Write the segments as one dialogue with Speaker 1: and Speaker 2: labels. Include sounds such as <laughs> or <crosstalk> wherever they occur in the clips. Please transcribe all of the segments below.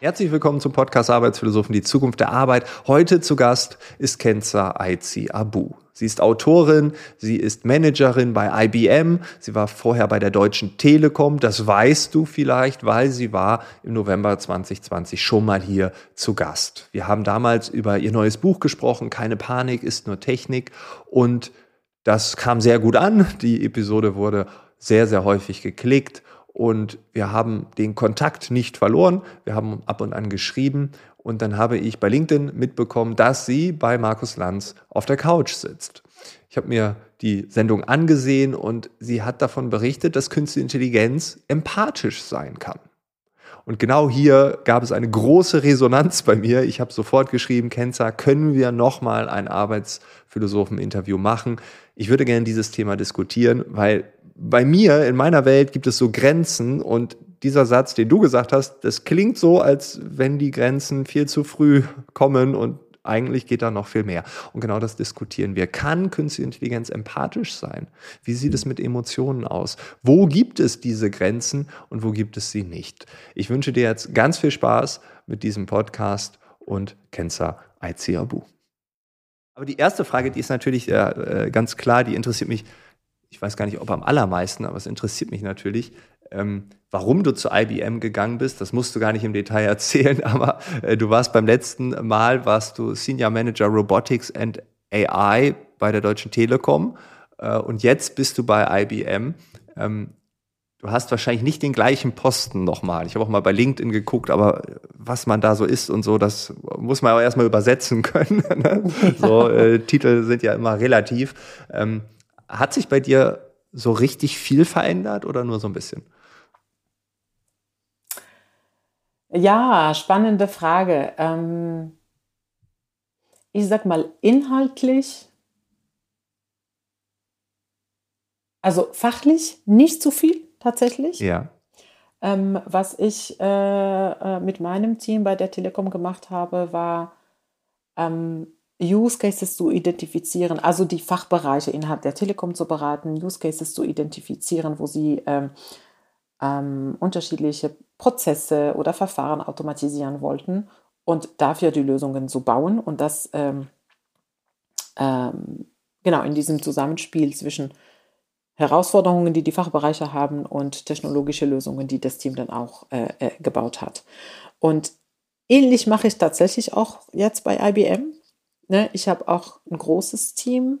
Speaker 1: Herzlich willkommen zum Podcast Arbeitsphilosophen, die Zukunft der Arbeit. Heute zu Gast ist Kenza Aizi Abu. Sie ist Autorin, sie ist Managerin bei IBM, sie war vorher bei der Deutschen Telekom, das weißt du vielleicht, weil sie war im November 2020 schon mal hier zu Gast. Wir haben damals über ihr neues Buch gesprochen, Keine Panik ist nur Technik und das kam sehr gut an. Die Episode wurde sehr, sehr häufig geklickt und wir haben den Kontakt nicht verloren. Wir haben ab und an geschrieben und dann habe ich bei LinkedIn mitbekommen, dass sie bei Markus Lanz auf der Couch sitzt. Ich habe mir die Sendung angesehen und sie hat davon berichtet, dass Künstliche Intelligenz empathisch sein kann. Und genau hier gab es eine große Resonanz bei mir. Ich habe sofort geschrieben, Kenza, können wir nochmal ein Arbeitsphilosophen-Interview machen? Ich würde gerne dieses Thema diskutieren, weil bei mir, in meiner Welt, gibt es so Grenzen und dieser Satz, den du gesagt hast, das klingt so, als wenn die Grenzen viel zu früh kommen und eigentlich geht da noch viel mehr. Und genau das diskutieren wir. Kann künstliche Intelligenz empathisch sein? Wie sieht es mit Emotionen aus? Wo gibt es diese Grenzen und wo gibt es sie nicht? Ich wünsche dir jetzt ganz viel Spaß mit diesem Podcast und Kenza Aiziabu. Aber die erste Frage, die ist natürlich äh, ganz klar, die interessiert mich ich weiß gar nicht, ob am allermeisten, aber es interessiert mich natürlich, ähm, warum du zu IBM gegangen bist. Das musst du gar nicht im Detail <laughs> erzählen, aber äh, du warst beim letzten Mal, warst du Senior Manager Robotics and AI bei der Deutschen Telekom äh, und jetzt bist du bei IBM. Ähm, du hast wahrscheinlich nicht den gleichen Posten nochmal. Ich habe auch mal bei LinkedIn geguckt, aber was man da so ist und so, das muss man auch erstmal übersetzen <laughs> können. Ne? <laughs> so äh, Titel sind ja immer relativ. Ähm, hat sich bei dir so richtig viel verändert oder nur so ein bisschen?
Speaker 2: Ja, spannende Frage. Ähm, ich sag mal inhaltlich, also fachlich nicht zu viel tatsächlich.
Speaker 1: Ja.
Speaker 2: Ähm, was ich äh, äh mit meinem Team bei der Telekom gemacht habe, war ähm, Use Cases zu identifizieren, also die Fachbereiche innerhalb der Telekom zu beraten, Use Cases zu identifizieren, wo sie ähm, ähm, unterschiedliche Prozesse oder Verfahren automatisieren wollten und dafür die Lösungen zu bauen und das ähm, ähm genau in diesem Zusammenspiel zwischen Herausforderungen, die die Fachbereiche haben und technologische Lösungen, die das Team dann auch äh, äh, gebaut hat. Und ähnlich mache ich tatsächlich auch jetzt bei IBM. Ne, ich habe auch ein großes Team,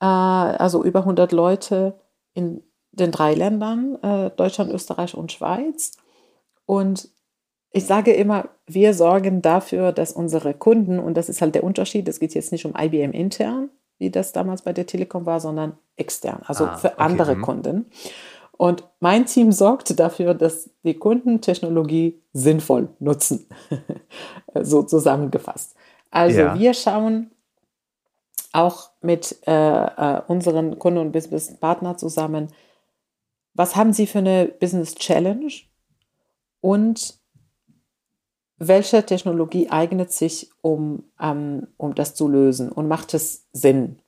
Speaker 2: äh, also über 100 Leute in den drei Ländern, äh, Deutschland, Österreich und Schweiz. Und ich sage immer, wir sorgen dafür, dass unsere Kunden, und das ist halt der Unterschied, es geht jetzt nicht um IBM intern, wie das damals bei der Telekom war, sondern extern, also ah, für andere okay. Mhm. Kunden. Und mein Team sorgt dafür, dass die Kunden Technologie sinnvoll nutzen, <laughs> so zusammengefasst. Also ja. wir schauen auch mit äh, äh, unseren Kunden und Business-Partnern zusammen, was haben sie für eine Business Challenge und welche Technologie eignet sich, um, ähm, um das zu lösen und macht es Sinn?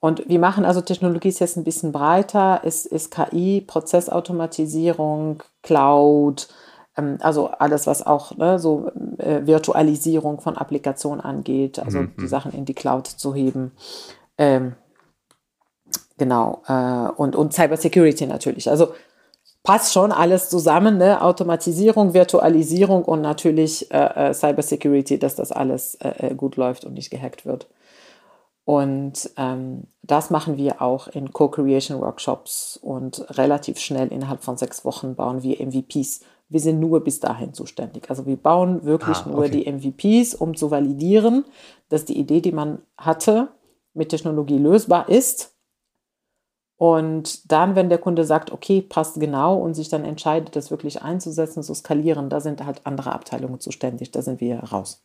Speaker 2: Und wir machen also Technologie ist jetzt ein bisschen breiter, ist, ist KI, Prozessautomatisierung, Cloud, ähm, also alles, was auch ne, so äh, Virtualisierung von Applikationen angeht, also mhm. die Sachen in die Cloud zu heben. Ähm, genau. Äh, und, und Cybersecurity natürlich. Also passt schon alles zusammen, ne? Automatisierung, Virtualisierung und natürlich äh, äh Cybersecurity, dass das alles äh, äh, gut läuft und nicht gehackt wird. Und ähm, das machen wir auch in Co-Creation-Workshops und relativ schnell innerhalb von sechs Wochen bauen wir MVPs wir sind nur bis dahin zuständig. Also wir bauen wirklich ah, okay. nur die MVPs, um zu validieren, dass die Idee, die man hatte, mit Technologie lösbar ist. Und dann, wenn der Kunde sagt, okay, passt genau und sich dann entscheidet, das wirklich einzusetzen, zu skalieren, da sind halt andere Abteilungen zuständig, da sind wir raus.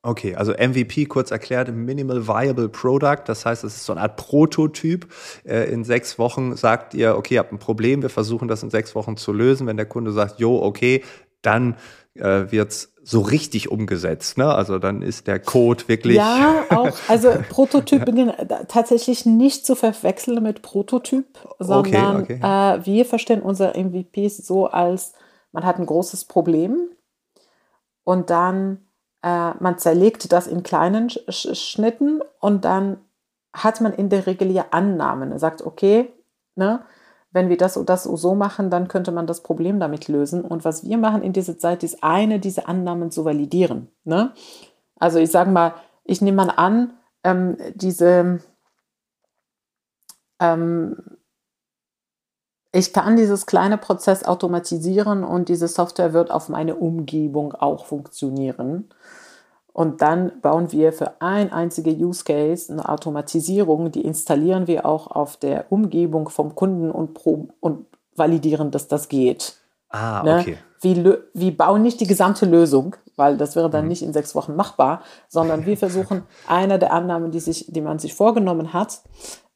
Speaker 1: Okay, also MVP kurz erklärt, Minimal Viable Product. Das heißt, es ist so eine Art Prototyp. Äh, in sechs Wochen sagt ihr, okay, ihr habt ein Problem, wir versuchen das in sechs Wochen zu lösen. Wenn der Kunde sagt, jo, okay, dann äh, wird's so richtig umgesetzt. Ne? Also dann ist der Code wirklich.
Speaker 2: Ja, auch. Also <laughs> Prototypen tatsächlich nicht zu verwechseln mit Prototyp, sondern okay, okay. Äh, wir verstehen unsere MVPs so als, man hat ein großes Problem und dann äh, man zerlegt das in kleinen Sch Schnitten und dann hat man in der Regel ja Annahmen. Er sagt, okay, ne, wenn wir das und das so machen, dann könnte man das Problem damit lösen. Und was wir machen in dieser Zeit, ist eine diese Annahmen zu validieren. Ne? Also ich sage mal, ich nehme mal an, ähm, diese, ähm, ich kann dieses kleine Prozess automatisieren und diese Software wird auf meine Umgebung auch funktionieren. Und dann bauen wir für ein einzige Use Case eine Automatisierung, die installieren wir auch auf der Umgebung vom Kunden und, und validieren, dass das geht.
Speaker 1: Ah, ne? okay.
Speaker 2: Wir, wir bauen nicht die gesamte Lösung, weil das wäre dann mhm. nicht in sechs Wochen machbar, sondern wir <laughs> versuchen, eine der Annahmen, die, sich, die man sich vorgenommen hat,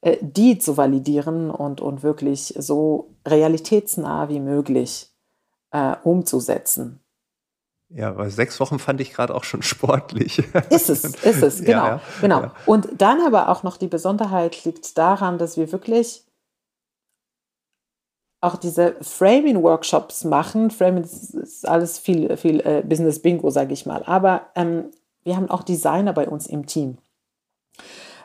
Speaker 2: äh, die zu validieren und, und wirklich so realitätsnah wie möglich äh, umzusetzen.
Speaker 1: Ja, weil sechs Wochen fand ich gerade auch schon <laughs> sportlich.
Speaker 2: Ist es, ist es, genau. Ja, ja, genau. Ja. Und dann aber auch noch die Besonderheit liegt daran, dass wir wirklich auch diese Framing-Workshops machen. Framing ist alles viel, viel äh, Business-Bingo, sage ich mal. Aber ähm, wir haben auch Designer bei uns im Team,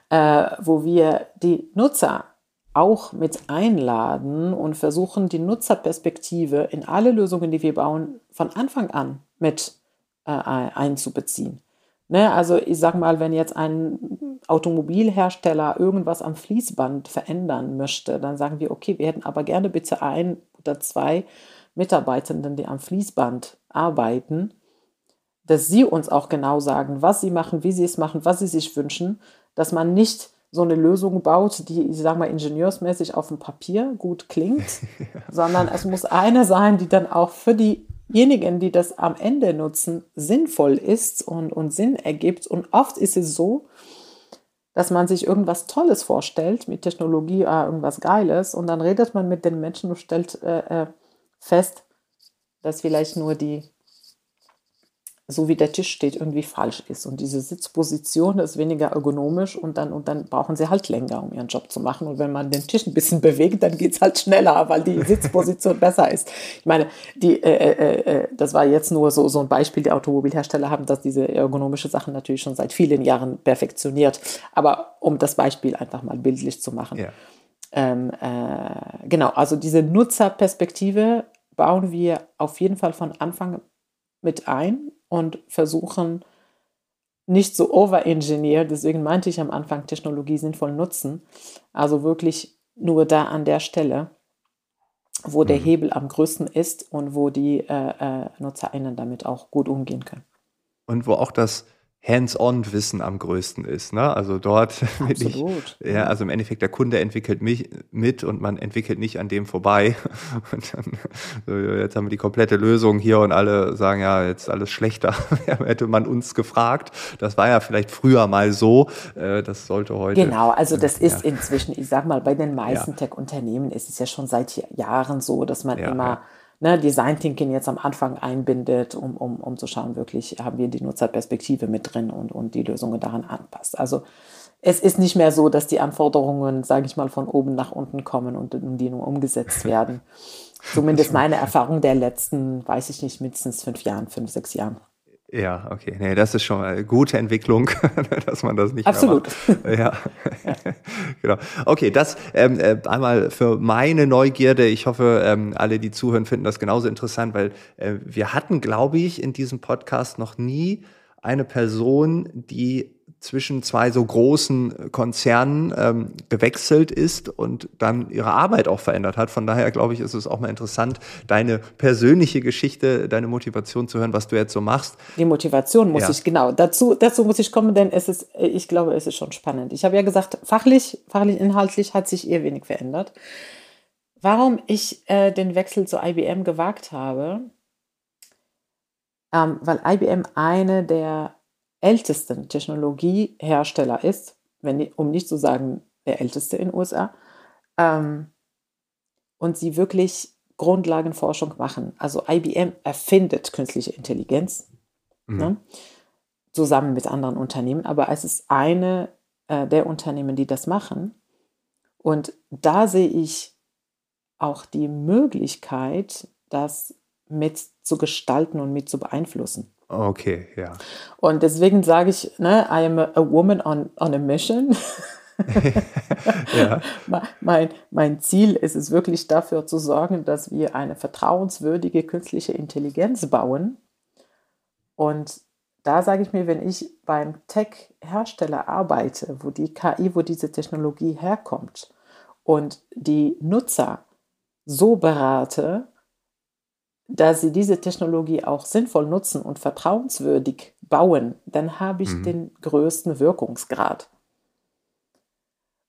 Speaker 2: äh, wo wir die Nutzer auch mit einladen und versuchen, die Nutzerperspektive in alle Lösungen, die wir bauen, von Anfang an mit äh, einzubeziehen. Ne, also ich sage mal, wenn jetzt ein Automobilhersteller irgendwas am Fließband verändern möchte, dann sagen wir, okay, wir hätten aber gerne bitte ein oder zwei Mitarbeitenden, die am Fließband arbeiten, dass sie uns auch genau sagen, was sie machen, wie sie es machen, was sie sich wünschen, dass man nicht so eine Lösung baut, die, ich sage mal, ingenieursmäßig auf dem Papier gut klingt, <laughs> sondern es muss eine sein, die dann auch für diejenigen, die das am Ende nutzen, sinnvoll ist und, und Sinn ergibt. Und oft ist es so, dass man sich irgendwas Tolles vorstellt, mit Technologie äh, irgendwas Geiles, und dann redet man mit den Menschen und stellt äh, äh fest, dass vielleicht nur die so wie der Tisch steht, irgendwie falsch ist. Und diese Sitzposition ist weniger ergonomisch und dann, und dann brauchen sie halt länger, um ihren Job zu machen. Und wenn man den Tisch ein bisschen <laughs> bewegt, dann geht es halt schneller, weil die Sitzposition <laughs> besser ist. Ich meine, die, äh, äh, äh, das war jetzt nur so, so ein Beispiel. Die Automobilhersteller haben das, diese ergonomische Sachen natürlich schon seit vielen Jahren perfektioniert. Aber um das Beispiel einfach mal bildlich zu machen. Ja. Ähm, äh, genau, also diese Nutzerperspektive bauen wir auf jeden Fall von Anfang mit ein und versuchen nicht so overengineert, deswegen meinte ich am Anfang Technologie sinnvoll nutzen, also wirklich nur da an der Stelle, wo der mhm. Hebel am größten ist und wo die äh, äh, NutzerInnen damit auch gut umgehen können.
Speaker 1: Und wo auch das Hands-on-Wissen am größten ist. Ne? Also dort <laughs>
Speaker 2: Absolut.
Speaker 1: Ich, ja, also im Endeffekt der Kunde entwickelt mich mit und man entwickelt nicht an dem vorbei. <laughs> Und dann, so, jetzt haben wir die komplette Lösung hier und alle sagen, ja, jetzt alles schlechter. <laughs> Hätte man uns gefragt. Das war ja vielleicht früher mal so. Äh, das sollte heute.
Speaker 2: Genau, also das ist ja. inzwischen, ich sag mal, bei den meisten ja. Tech-Unternehmen ist es ja schon seit Jahren so, dass man ja, immer ne, Design Thinking jetzt am Anfang einbindet, um, um, um zu schauen, wirklich haben wir die Nutzerperspektive mit drin und, und die Lösungen daran anpasst. Also es ist nicht mehr so, dass die Anforderungen, sage ich mal, von oben nach unten kommen und die nur umgesetzt <laughs> werden. Zumindest meine Erfahrung der letzten, weiß ich nicht, mindestens fünf Jahren, fünf, sechs Jahren.
Speaker 1: Ja, okay. Nee, das ist schon eine gute Entwicklung, <laughs> dass man das nicht
Speaker 2: Absolut.
Speaker 1: Mehr macht. Ja. ja. <laughs> <laughs> genau. Okay, das ähm, äh, einmal für meine Neugierde. Ich hoffe, ähm, alle, die zuhören, finden das genauso interessant, weil äh, wir hatten, glaube ich, in diesem Podcast noch nie eine Person, die zwischen zwei so großen Konzernen ähm, gewechselt ist und dann ihre Arbeit auch verändert hat. Von daher glaube ich, ist es auch mal interessant, deine persönliche Geschichte, deine Motivation zu hören, was du jetzt so machst.
Speaker 2: Die Motivation muss ja. ich, genau, dazu, dazu muss ich kommen, denn es ist, ich glaube, es ist schon spannend. Ich habe ja gesagt, fachlich, fachlich, inhaltlich hat sich eher wenig verändert. Warum ich äh, den Wechsel zu IBM gewagt habe, ähm, weil IBM eine der ältesten Technologiehersteller ist, wenn, um nicht zu sagen der älteste in den USA, ähm, und sie wirklich Grundlagenforschung machen. Also IBM erfindet künstliche Intelligenz mhm. ne, zusammen mit anderen Unternehmen, aber es ist eine äh, der Unternehmen, die das machen. Und da sehe ich auch die Möglichkeit, das mit zu gestalten und mit zu beeinflussen.
Speaker 1: Okay, ja.
Speaker 2: Und deswegen sage ich, ne, I am a, woman on, on a mission. <laughs> ja. <laughs> mein, mein Ziel ist es wirklich dafür zu sorgen, dass wir eine vertrauenswürdige künstliche Intelligenz bauen. Und da sage ich mir, wenn ich beim Tech-Hersteller arbeite, wo die KI, wo diese Technologie herkommt und die Nutzer so berate, dass sie diese Technologie auch sinnvoll nutzen und vertrauenswürdig bauen, dann habe ich mhm. den größten Wirkungsgrad.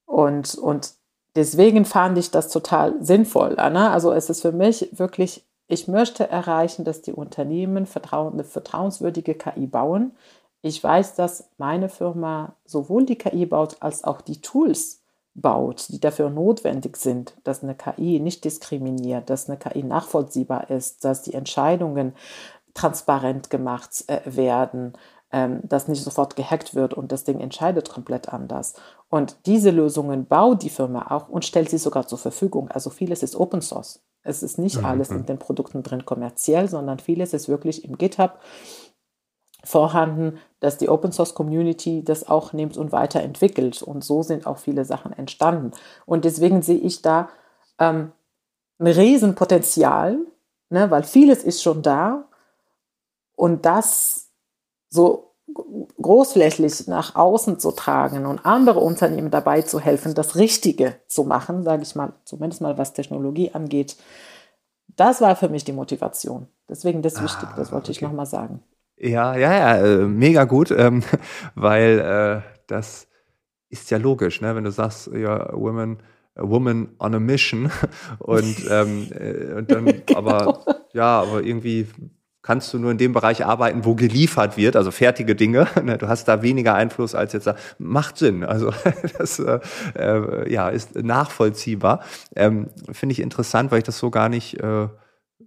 Speaker 2: Und, und deswegen fand ich das total sinnvoll. Anna. Also es ist für mich wirklich, ich möchte erreichen, dass die Unternehmen vertrauen, eine vertrauenswürdige KI bauen. Ich weiß, dass meine Firma sowohl die KI baut als auch die Tools baut, die dafür notwendig sind, dass eine KI nicht diskriminiert, dass eine KI nachvollziehbar ist, dass die Entscheidungen transparent gemacht äh, werden, ähm, dass nicht sofort gehackt wird und das Ding entscheidet komplett anders. Und diese Lösungen baut die Firma auch und stellt sie sogar zur Verfügung. Also vieles ist Open Source. Es ist nicht mhm. alles in den Produkten drin kommerziell, sondern vieles ist wirklich im GitHub vorhanden, dass die Open Source Community das auch nimmt und weiterentwickelt. Und so sind auch viele Sachen entstanden. Und deswegen sehe ich da ähm, ein Riesenpotenzial, ne, weil vieles ist schon da. Und das so großflächig nach außen zu tragen und andere Unternehmen dabei zu helfen, das Richtige zu machen, sage ich mal, zumindest mal was Technologie angeht, das war für mich die Motivation. Deswegen das ah, wichtig, das wollte okay. ich nochmal sagen.
Speaker 1: Ja, ja, ja, äh, mega gut, ähm, <laughs> weil äh, das ist ja logisch, ne? wenn du sagst, ja, Women, a woman on a mission <laughs> und, ähm, äh, und dann, <laughs> genau. aber ja, aber irgendwie kannst du nur in dem Bereich arbeiten, wo geliefert wird, also fertige Dinge. Ne, du hast da weniger Einfluss als jetzt da. Macht Sinn. Also das äh, äh, ja, ist nachvollziehbar. Ähm, Finde ich interessant, weil ich das so gar nicht äh,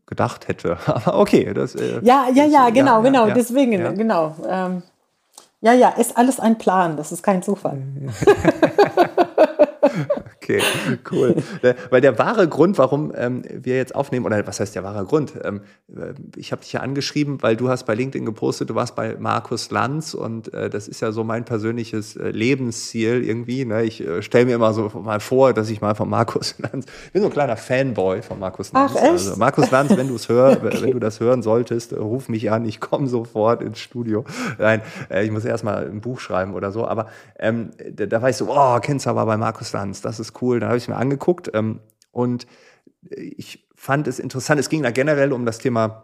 Speaker 1: gedacht hätte. <laughs> Aber okay. Das,
Speaker 2: äh, ja, ja, ja, genau, ja, genau. Ja, deswegen, ja. genau. Ähm, ja, ja, ist alles ein Plan. Das ist kein Zufall. <laughs>
Speaker 1: Okay, cool. Äh, weil der wahre Grund, warum ähm, wir jetzt aufnehmen, oder was heißt der wahre Grund? Ähm, äh, ich habe dich ja angeschrieben, weil du hast bei LinkedIn gepostet, du warst bei Markus Lanz und äh, das ist ja so mein persönliches äh, Lebensziel irgendwie. Ne? Ich äh, stelle mir immer so mal vor, dass ich mal von Markus <laughs> Lanz, ich bin so ein kleiner Fanboy von Markus Lanz.
Speaker 2: Ach, echt? Also
Speaker 1: Markus Lanz, wenn du es hörst, <laughs> okay. wenn du das hören solltest, äh, ruf mich an, ich komme sofort ins Studio. Nein, ich muss erst mal ein Buch schreiben oder so, aber ähm, da, da war ich so, oh, Kenzer war bei Markus Lanz, das ist cool. Dann habe ich es mir angeguckt ähm, und ich fand es interessant. Es ging da generell um das Thema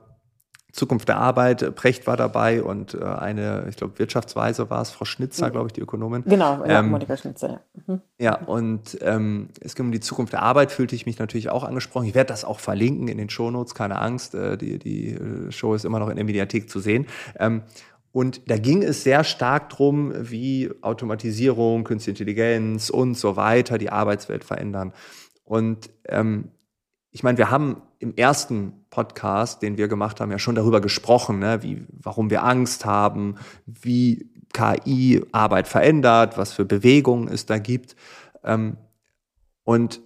Speaker 1: Zukunft der Arbeit. Precht war dabei und äh, eine, ich glaube, Wirtschaftsweise war es, Frau Schnitzer, glaube ich, die Ökonomin.
Speaker 2: Genau, ja, ähm, Monika Schnitzer, ja.
Speaker 1: Mhm. Ja, und ähm, es ging um die Zukunft der Arbeit, fühlte ich mich natürlich auch angesprochen. Ich werde das auch verlinken in den Shownotes, keine Angst. Äh, die, die äh, Show ist immer noch in der Mediathek zu sehen. Ähm, und da ging es sehr stark drum, wie Automatisierung, Künstliche Intelligenz und so weiter die Arbeitswelt verändern. Und ähm, ich meine, wir haben im ersten Podcast, den wir gemacht haben, ja schon darüber gesprochen, ne, wie, warum wir Angst haben, wie KI Arbeit verändert, was für Bewegungen es da gibt. Ähm, und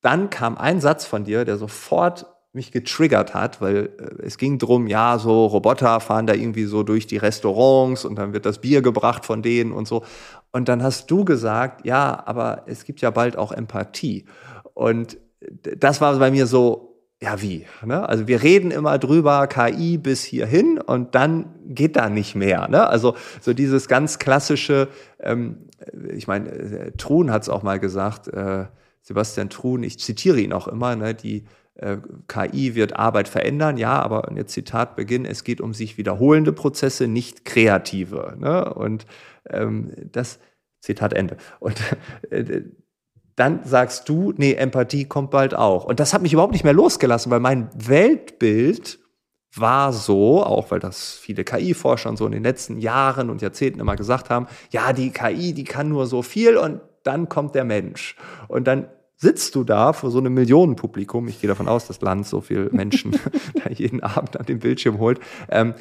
Speaker 1: dann kam ein Satz von dir, der sofort mich getriggert hat, weil äh, es ging drum, ja, so Roboter fahren da irgendwie so durch die Restaurants und dann wird das Bier gebracht von denen und so. Und dann hast du gesagt, ja, aber es gibt ja bald auch Empathie. Und das war bei mir so, ja, wie? Ne? Also wir reden immer drüber, KI bis hierhin und dann geht da nicht mehr. Ne? Also so dieses ganz klassische, ähm, ich meine, äh, Truhn hat es auch mal gesagt, äh, Sebastian Truhn, ich zitiere ihn auch immer, ne, die KI wird Arbeit verändern, ja, aber jetzt Zitat Beginn, es geht um sich wiederholende Prozesse, nicht kreative. Ne? Und ähm, das, Zitat Ende. Und äh, dann sagst du, nee, Empathie kommt bald auch. Und das hat mich überhaupt nicht mehr losgelassen, weil mein Weltbild war so, auch weil das viele KI-Forscher so in den letzten Jahren und Jahrzehnten immer gesagt haben, ja, die KI, die kann nur so viel und dann kommt der Mensch. Und dann sitzt du da vor so einem Millionenpublikum, ich gehe davon aus, dass Land so viele Menschen <laughs> da jeden Abend an den Bildschirm holt, ähm,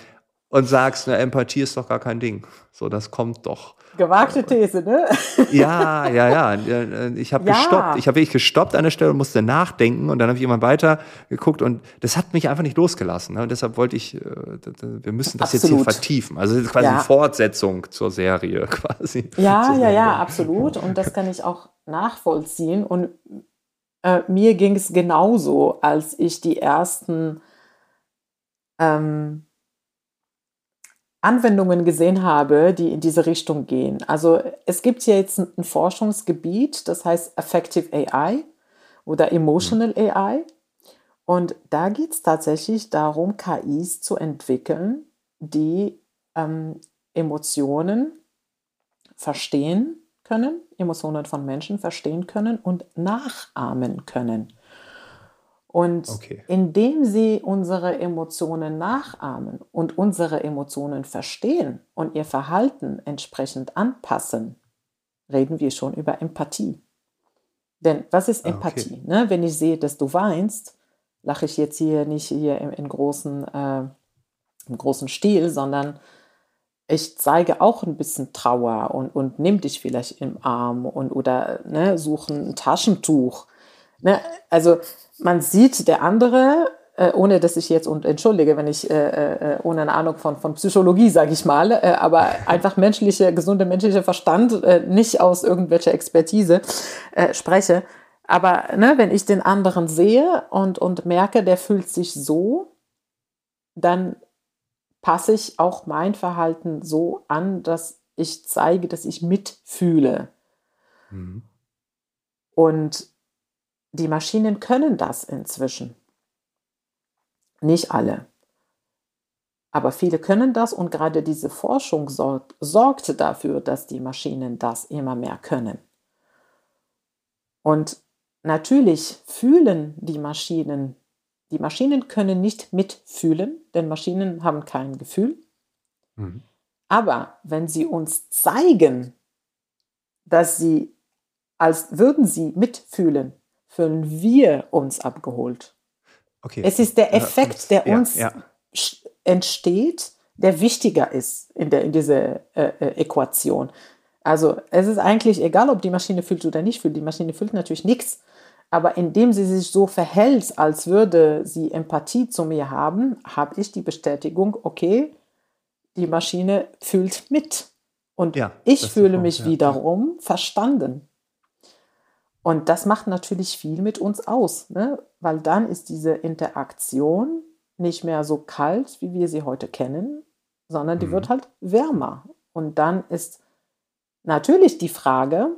Speaker 1: und sagst, na, Empathie ist doch gar kein Ding. So, das kommt doch.
Speaker 2: Gewagte These, ne?
Speaker 1: Ja, ja, ja. <laughs> Äh, ich habe ja. gestoppt. Ich habe wirklich gestoppt an der Stelle und musste nachdenken und dann habe ich immer weiter geguckt und das hat mich einfach nicht losgelassen. Ne? Und deshalb wollte ich, äh, wir müssen das absolut. jetzt hier vertiefen. Also quasi ja. eine Fortsetzung zur Serie <laughs> quasi.
Speaker 2: Ja, ja, ja, absolut. Und das kann ich auch nachvollziehen. Und äh, mir ging es genauso, als ich die ersten ähm, Anwendungen gesehen habe, die in diese Richtung gehen. Also es gibt hier jetzt ein Forschungsgebiet, das heißt Affective AI oder Emotional mhm. AI. Und da geht es tatsächlich darum, KIs zu entwickeln, die ähm, Emotionen verstehen können, Emotionen von Menschen verstehen können und nachahmen können. Und okay. indem sie unsere Emotionen nachahmen und unsere Emotionen verstehen und ihr Verhalten entsprechend anpassen, reden wir schon über Empathie. Denn was ist ah, Empathie? Okay. Ne? Wenn ich sehe, dass du weinst, lache ich jetzt hier nicht hier im, in großen, äh, im großen Stil, sondern ich zeige auch ein bisschen Trauer und, und nimm dich vielleicht im Arm und oder ne, suche ein Taschentuch. Ne? Also man sieht der andere, äh, ohne dass ich jetzt und entschuldige, wenn ich äh, äh, ohne eine Ahnung von, von Psychologie, sage ich mal, äh, aber <laughs> einfach menschliche, gesunde menschliche Verstand, äh, nicht aus irgendwelcher Expertise äh, spreche. Aber ne, wenn ich den anderen sehe und, und merke, der fühlt sich so, dann passe ich auch mein Verhalten so an, dass ich zeige, dass ich mitfühle. Mhm. Und die Maschinen können das inzwischen. Nicht alle. Aber viele können das und gerade diese Forschung sorgt, sorgt dafür, dass die Maschinen das immer mehr können. Und natürlich fühlen die Maschinen, die Maschinen können nicht mitfühlen, denn Maschinen haben kein Gefühl. Mhm. Aber wenn sie uns zeigen, dass sie, als würden sie mitfühlen, fühlen wir uns abgeholt. Okay. Es ist der Effekt, der uns ja, ja. entsteht, der wichtiger ist in, der, in dieser äh, äh, Äquation. Also es ist eigentlich egal, ob die Maschine fühlt oder nicht fühlt. Die Maschine fühlt natürlich nichts. Aber indem sie sich so verhält, als würde sie Empathie zu mir haben, habe ich die Bestätigung, okay, die Maschine fühlt mit. Und ja, ich fühle mich wiederum verstanden. Und das macht natürlich viel mit uns aus, ne? weil dann ist diese Interaktion nicht mehr so kalt, wie wir sie heute kennen, sondern die mhm. wird halt wärmer. Und dann ist natürlich die Frage,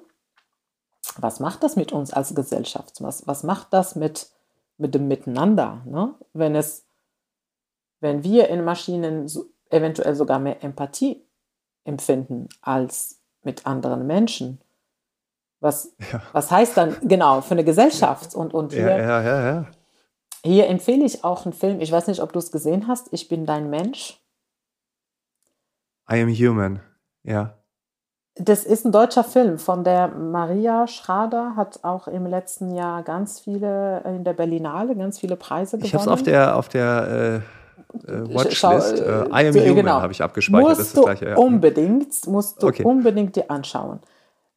Speaker 2: was macht das mit uns als Gesellschaft? Was, was macht das mit, mit dem Miteinander? Ne? Wenn, es, wenn wir in Maschinen so, eventuell sogar mehr Empathie empfinden als mit anderen Menschen, was, ja. was heißt dann genau für eine Gesellschaft? Und, und hier, ja, ja, ja, hier empfehle ich auch einen Film, ich weiß nicht, ob du es gesehen hast, Ich bin dein Mensch.
Speaker 1: I am human, ja.
Speaker 2: Das ist ein deutscher Film von der Maria Schrader, hat auch im letzten Jahr ganz viele, in der Berlinale ganz viele Preise gewonnen.
Speaker 1: Ich habe es auf der, auf der äh, äh Watchlist, äh, I am human genau. habe ich abgespeichert.
Speaker 2: Musst das ist das gleiche, ja. unbedingt, musst du okay. unbedingt dir anschauen.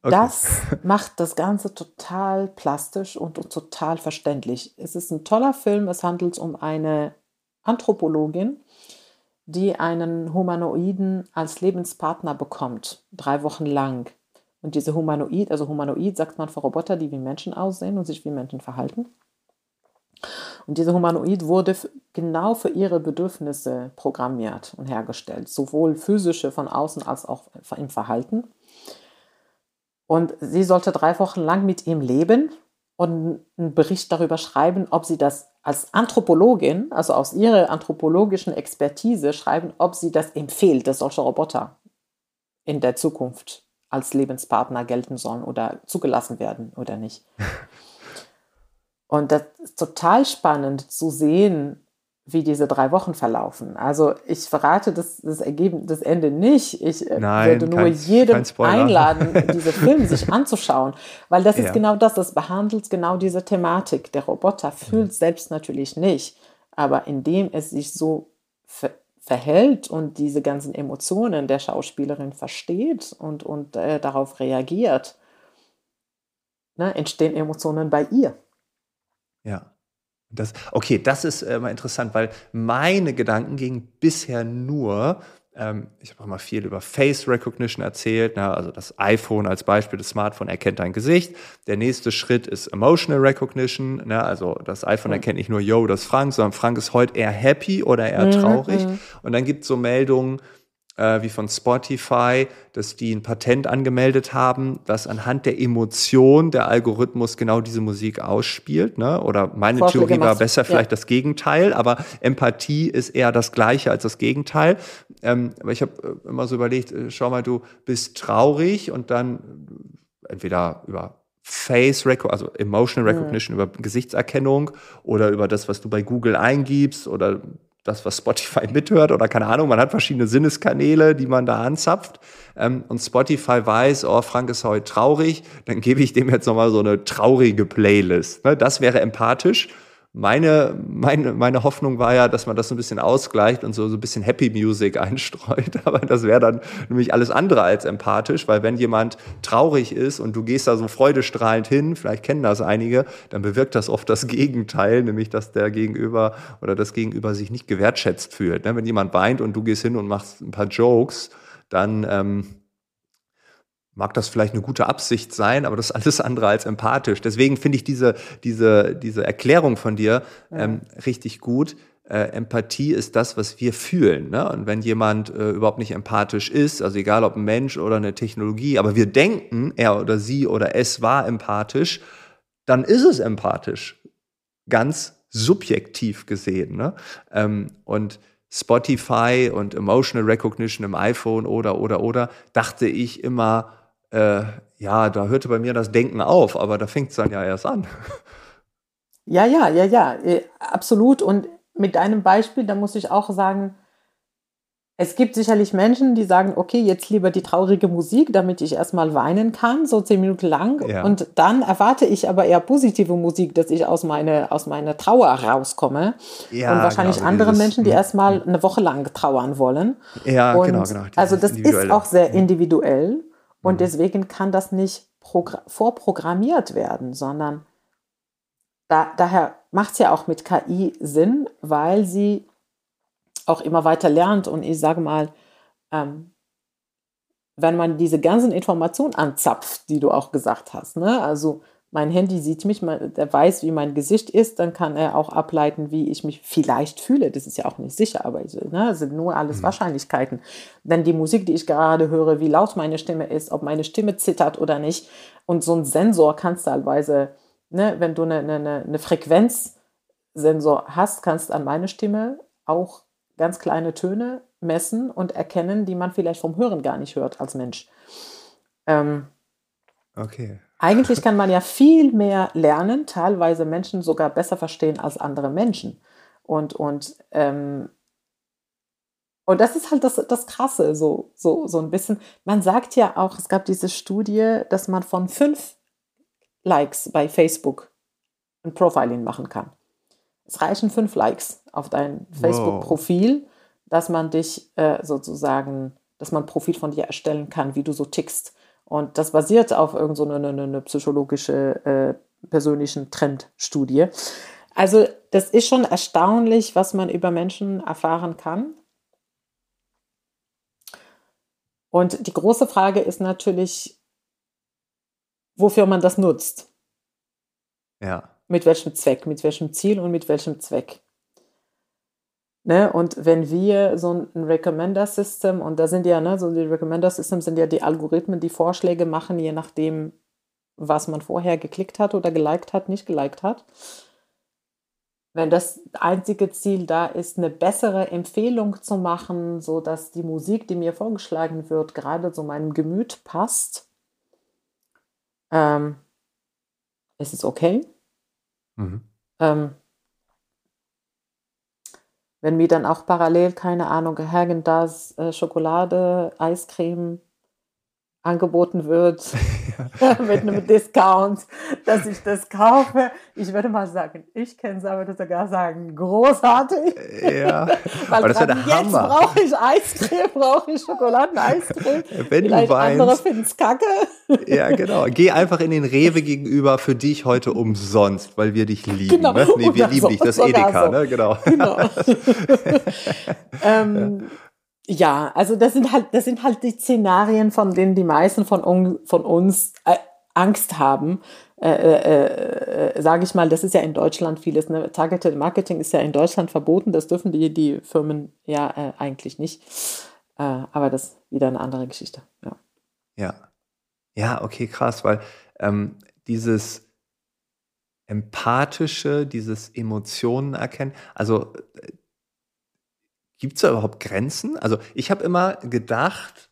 Speaker 2: Okay. Das macht das Ganze total plastisch und, und, total verständlich. Es ist ein toller Film. Es handelt um eine Anthropologin, die einen Humanoiden als Lebenspartner bekommt, drei Wochen lang. Und diese Humanoid, also Humanoid sagt man für Roboter, die wie Menschen aussehen und sich wie Menschen verhalten. Und diese Humanoid wurde genau für ihre Bedürfnisse programmiert und hergestellt, sowohl physische von außen als auch im Verhalten. Und sie sollte drei Wochen lang mit ihm leben und einen Bericht darüber schreiben, ob sie das als Anthropologin, also aus ihrer anthropologischen Expertise schreiben, ob sie das empfiehlt, dass solche Roboter in der Zukunft als Lebenspartner gelten sollen oder zugelassen werden oder nicht. <laughs> Und das ist total spannend zu sehen, wie diese drei Wochen verlaufen. Also ich verrate das, das Ergebnis, das Ende nicht. Ich äh,
Speaker 1: Nein,
Speaker 2: würde nur
Speaker 1: kein-
Speaker 2: jedem
Speaker 1: kein
Speaker 2: einladen, <laughs> diese Filme sich anzuschauen, weil das ist
Speaker 1: Ja.
Speaker 2: genau das, das behandelt genau diese Thematik. Der Roboter fühlt selbst natürlich nicht, aber indem es sich so ver verhält und diese ganzen Emotionen der Schauspielerin versteht und, und äh, darauf reagiert, ne, entstehen Emotionen bei ihr.
Speaker 1: Ja. Das, okay, das ist äh, mal interessant, weil meine Gedanken gingen bisher nur, ähm, ich habe auch mal viel über Face Recognition erzählt, ne? also das iPhone als Beispiel, das Smartphone erkennt dein Gesicht. Der nächste Schritt ist Emotional Recognition, ne? also das iPhone erkennt nicht nur, yo, das ist Frank, sondern Frank ist heute eher happy oder eher traurig. Und dann gibt es so Meldungen, äh, wie von Spotify, dass die ein Patent angemeldet haben, dass anhand der Emotion der Algorithmus genau diese Musik ausspielt. Ne? Oder meine
Speaker 2: Vorschläge
Speaker 1: Theorie war besser
Speaker 2: Ja.
Speaker 1: vielleicht das Gegenteil, aber Empathie ist eher das Gleiche als das Gegenteil. Ähm, aber ich habe äh, immer so überlegt, äh, schau mal, du bist traurig und dann entweder über Face Recognition, also Emotional Recognition über Gesichtserkennung oder über das, was du bei Google eingibst oder das, was Spotify <laughs> mithört oder keine Ahnung. Man hat verschiedene Sinneskanäle, die man da anzapft. Ähm, und Spotify weiß, oh, Frank ist heute traurig, dann gebe ich dem jetzt nochmal so eine traurige Playlist. Ne? Das wäre empathisch. Meine, meine, meine Hoffnung war ja, dass man das so ein bisschen ausgleicht und so, so ein bisschen Happy Music <laughs> einstreut. Aber das wäre dann nämlich alles andere als empathisch, weil wenn jemand traurig ist und du gehst da so freudestrahlend hin, vielleicht kennen das einige, dann bewirkt das oft das Gegenteil, nämlich dass der Gegenüber oder das Gegenüber sich nicht gewertschätzt fühlt. Ne? Wenn jemand weint und du gehst hin und machst ein paar Jokes, dann ähm, mag das vielleicht eine gute Absicht sein, aber das ist alles andere als empathisch. Deswegen finde ich diese, diese, diese Erklärung von dir ähm, richtig gut. Äh, Empathie ist das, was wir fühlen. Ne? Und wenn jemand äh, überhaupt nicht empathisch ist, also egal ob ein Mensch oder eine Technologie, aber wir denken, er oder sie oder es war empathisch, dann ist es empathisch. Ganz subjektiv gesehen. Ne? Ähm, und Spotify und Emotional Recognition im iPhone oder, oder, oder, dachte ich immer, äh, ja, da hörte bei mir das Denken auf, aber da fängt es dann ja erst an. <laughs>
Speaker 2: Ja, ja, ja, ja, äh, absolut. Und mit deinem Beispiel, da muss ich auch sagen, es gibt sicherlich Menschen, die sagen, okay, jetzt lieber die traurige Musik, damit ich erstmal weinen kann, so zehn Minuten lang.
Speaker 1: Ja.
Speaker 2: Und dann erwarte ich aber eher positive Musik, dass ich aus, meine, aus meiner Trauer rauskomme.
Speaker 1: Ja,
Speaker 2: und wahrscheinlich
Speaker 1: genau,
Speaker 2: andere
Speaker 1: dieses-
Speaker 2: Menschen, die
Speaker 1: Mhm.
Speaker 2: erstmal eine Woche lang trauern wollen.
Speaker 1: Ja,
Speaker 2: Und
Speaker 1: genau, genau.
Speaker 2: Also das ist auch sehr individuell und
Speaker 1: Mhm.
Speaker 2: deswegen kann das nicht progr- vorprogrammiert werden, sondern da, daher macht es ja auch mit KI Sinn, weil sie auch immer weiter lernt und ich sage mal, ähm, wenn man diese ganzen Informationen anzapft, die du auch gesagt hast, ne? also mein Handy sieht mich, der weiß, wie mein Gesicht ist, dann kann er auch ableiten, wie ich mich vielleicht fühle. Das ist ja auch nicht sicher, aber ich, ne, das sind nur alles Wahrscheinlichkeiten. Denn die Musik, die ich gerade höre, wie laut meine Stimme ist, ob meine Stimme zittert oder nicht. Und so ein Sensor kannst teilweise, ne, wenn du eine, eine, eine Frequenzsensor hast, kannst an meine Stimme auch ganz kleine Töne messen und erkennen, die man vielleicht vom Hören gar nicht hört als Mensch. Ähm,
Speaker 1: Okay.
Speaker 2: Eigentlich kann man ja viel mehr lernen, teilweise Menschen sogar besser verstehen als andere Menschen. Und, und, ähm, und das ist halt das, das Krasse, so, so, so ein bisschen. Man sagt ja auch, es gab diese Studie, dass man von fünf Likes bei Facebook ein Profiling machen kann. Es reichen fünf Likes auf dein Facebook-Profil, dass man dich äh, sozusagen, dass man ein Profil von dir erstellen kann, wie du so tickst. Und das basiert auf irgendeine so eine, eine, eine psychologische, äh, persönlichen Trendstudie. Also das ist schon erstaunlich, was man über Menschen erfahren kann. Und die große Frage ist natürlich, wofür man das nutzt.
Speaker 1: Ja.
Speaker 2: Mit welchem Zweck, mit welchem Ziel und mit welchem Zweck. Ne? Und wenn wir so ein Recommender-System, und da sind ja, ne, so die Recommender-Systems sind ja die Algorithmen, die Vorschläge machen, je nachdem, was man vorher geklickt hat oder geliked hat, nicht geliked hat. Wenn das einzige Ziel da ist, eine bessere Empfehlung zu machen, so dass die Musik, die mir vorgeschlagen wird, gerade zu meinem Gemüt passt, ähm, ist es okay.
Speaker 1: Mhm.
Speaker 2: Ähm, Wenn mir dann auch parallel, keine Ahnung, Häagen-Dazs, äh, Schokolade, Eiscreme angeboten wird <laughs> <laughs> mit einem Discount, dass ich das kaufe. Ich würde mal sagen, ich kenne es, aber würde sogar sagen, großartig.
Speaker 1: Ja, <laughs>
Speaker 2: Weil
Speaker 1: aber das der
Speaker 2: jetzt
Speaker 1: Hammer.
Speaker 2: brauche ich Eiscreme, brauche ich Schokoladeneiscreme.
Speaker 1: Wenn du
Speaker 2: Vielleicht andere
Speaker 1: weinst.
Speaker 2: finden es kacke.
Speaker 1: Ja, genau. Geh einfach in den Rewe gegenüber für dich heute umsonst, weil wir dich lieben.
Speaker 2: Genau.
Speaker 1: Ne? Nee, wir lieben
Speaker 2: so,
Speaker 1: dich, das Edeka,
Speaker 2: so.
Speaker 1: ne? Genau.
Speaker 2: Genau. ähm, ja, also das sind halt, das sind halt die Szenarien, von denen die meisten von, un, von uns äh, Angst haben. Äh, äh, äh, Sage ich mal, das ist ja in Deutschland vieles. Ne? Targeted Marketing ist ja in Deutschland verboten. Das dürfen die, die Firmen ja äh, eigentlich nicht. Äh, aber das ist wieder eine andere Geschichte. Ja.
Speaker 1: Ja. Ja, okay, krass, weil ähm, dieses empathische, dieses Emotionen erkennen, also äh, gibt es da überhaupt Grenzen? Also ich habe immer gedacht,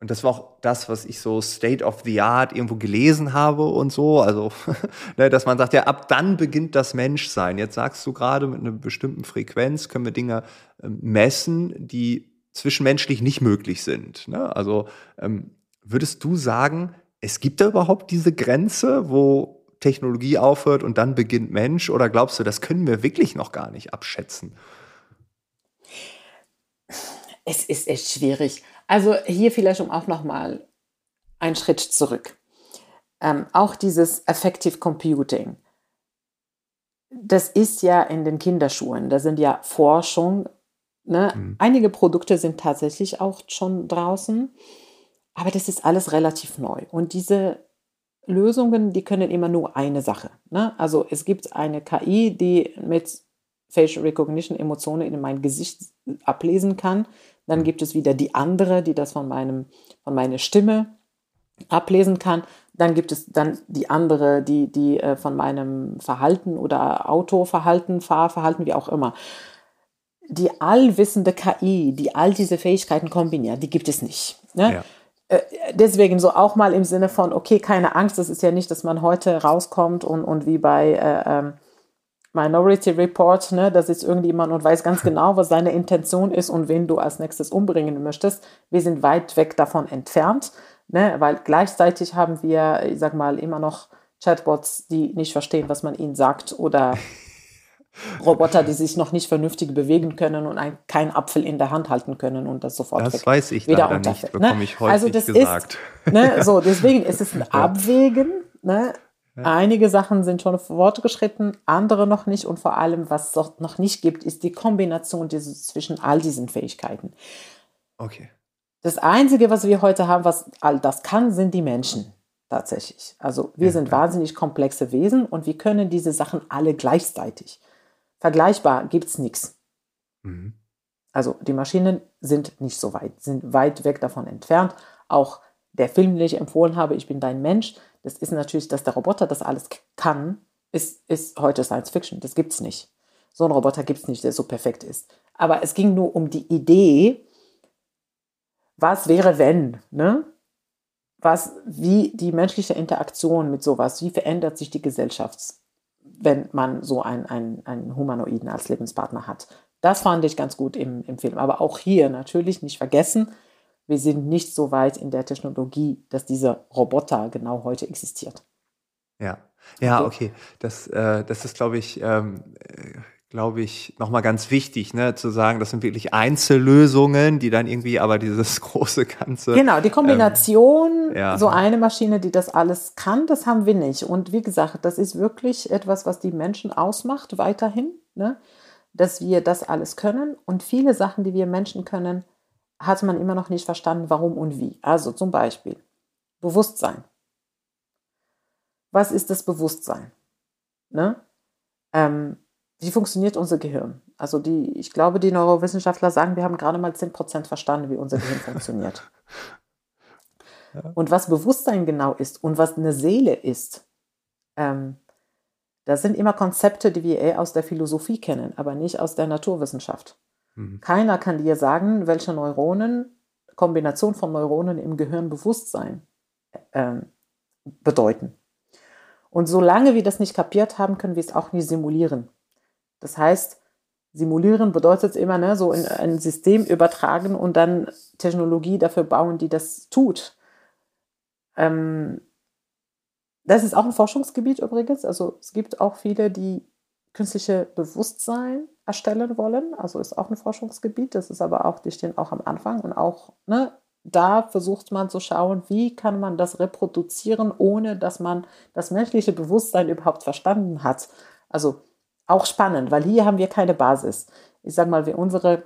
Speaker 1: und das war auch das, was ich so State of the Art irgendwo gelesen habe und so, also <laughs> ne, dass man sagt, ja, ab dann beginnt das Menschsein. Jetzt sagst du gerade, mit einer bestimmten Frequenz können wir Dinge ähm, messen, die zwischenmenschlich nicht möglich sind. Ne? Also ähm, würdest du sagen, es gibt da überhaupt diese Grenze, wo Technologie aufhört und dann beginnt Mensch? Oder glaubst du, das können wir wirklich noch gar nicht abschätzen?
Speaker 2: Es ist echt schwierig. Also hier vielleicht um auch nochmal einen Schritt zurück. Ähm, auch dieses Effective Computing, das ist ja in den Kinderschuhen, da sind ja Forschung. Ne?
Speaker 1: Mhm.
Speaker 2: Einige Produkte sind tatsächlich auch schon draußen, aber das ist alles relativ neu. Und diese Lösungen, die können immer nur eine Sache. Ne? Also es gibt eine KI, die mit Facial Recognition Emotionen in mein Gesicht ablesen kann. Dann gibt es wieder die andere, die das von, meinem, von meiner Stimme ablesen kann. Dann gibt es dann die andere, die, die äh, von meinem Verhalten oder Autoverhalten, Fahrverhalten, wie auch immer. Die allwissende KI, die all diese Fähigkeiten kombiniert, die gibt es nicht. Ne?
Speaker 1: Ja.
Speaker 2: Äh, Deswegen so auch mal im Sinne von, okay, keine Angst, das ist ja nicht, dass man heute rauskommt und, und wie bei äh, ähm, Minority Report, ne, da sitzt irgendjemand und weiß ganz genau, was seine Intention ist und wen du als nächstes umbringen möchtest. Wir sind weit weg davon entfernt, ne, weil gleichzeitig haben wir, ich sag mal, immer noch Chatbots, die nicht verstehen, was man ihnen sagt oder <laughs> Roboter, die sich noch nicht vernünftig bewegen können und ein, keinen Apfel in der Hand halten können und das sofort
Speaker 1: Das
Speaker 2: weg,
Speaker 1: weiß ich
Speaker 2: wieder
Speaker 1: nicht,
Speaker 2: ne?
Speaker 1: bekomme ich häufig
Speaker 2: also das
Speaker 1: gesagt.
Speaker 2: Ist, ne, so, <laughs> deswegen ist es ein Abwägen. Ne? Einige Sachen sind schon fortgeschritten, andere noch nicht. Und vor allem, was es noch nicht gibt, ist die Kombination dieses, zwischen all diesen Fähigkeiten.
Speaker 1: Okay.
Speaker 2: Das Einzige, was wir heute haben, was all das kann, sind die Menschen tatsächlich. Also wir
Speaker 1: Ja,
Speaker 2: sind
Speaker 1: ja.
Speaker 2: wahnsinnig komplexe Wesen und wir können diese Sachen alle gleichzeitig. Vergleichbar gibt es nichts.
Speaker 1: Mhm.
Speaker 2: Also die Maschinen sind nicht so weit, sind weit weg davon entfernt. Auch der Film, den ich empfohlen habe, Ich bin dein Mensch, das ist natürlich, dass der Roboter das alles kann, ist, ist heute Science Fiction. Das gibt es nicht. So einen Roboter gibt es nicht, der so perfekt ist. Aber es ging nur um die Idee, was wäre, wenn, ne? Was, wie die menschliche Interaktion mit sowas, wie verändert sich die Gesellschaft, wenn man so einen, einen, einen Humanoiden als Lebenspartner hat. Das fand ich ganz gut im, im Film. Aber auch hier natürlich nicht vergessen, wir sind nicht so weit in der Technologie, dass dieser Roboter genau heute existiert.
Speaker 1: Ja, ja,
Speaker 2: Okay.
Speaker 1: okay. Das, äh, das ist, glaube ich, ähm, äh, glaube ich, nochmal ganz wichtig, ne, zu sagen, das sind wirklich Einzellösungen, die dann irgendwie aber dieses <laughs> große Ganze.
Speaker 2: Genau, die Kombination,
Speaker 1: ja.
Speaker 2: so eine Maschine, die das alles kann, das haben wir nicht. Und wie gesagt, das ist wirklich etwas, was die Menschen ausmacht, weiterhin, ne? dass wir das alles können. Und viele Sachen, die wir Menschen können, hat man immer noch nicht verstanden, warum und wie. Also zum Beispiel Bewusstsein. Was ist das Bewusstsein? Ne? Ähm, wie funktioniert unser Gehirn? Also die, ich glaube, die Neurowissenschaftler sagen, wir haben gerade mal 10% verstanden, wie unser Gehirn funktioniert. <laughs> Und was Bewusstsein genau ist und was eine Seele ist, ähm, das sind immer Konzepte, die wir eher aus der Philosophie kennen, aber nicht aus der Naturwissenschaft.
Speaker 1: Mhm.
Speaker 2: Keiner kann dir sagen, welche Neuronen, Kombination von Neuronen im Gehirn Bewusstsein ähm, bedeuten. Und solange wir das nicht kapiert haben, können wir es auch nicht simulieren. Das heißt, simulieren bedeutet immer, ne, so in ein System übertragen und dann Technologie dafür bauen, die das tut. Ähm, das ist auch ein Forschungsgebiet übrigens. Also es gibt auch viele, die künstliche Bewusstsein erstellen wollen. Also ist auch ein Forschungsgebiet. Das ist aber auch, die stehen auch am Anfang und auch ne, da versucht man zu schauen, wie kann man das reproduzieren, ohne dass man das menschliche Bewusstsein überhaupt verstanden hat. Also auch spannend, weil hier haben wir keine Basis. Ich sage mal, wie unsere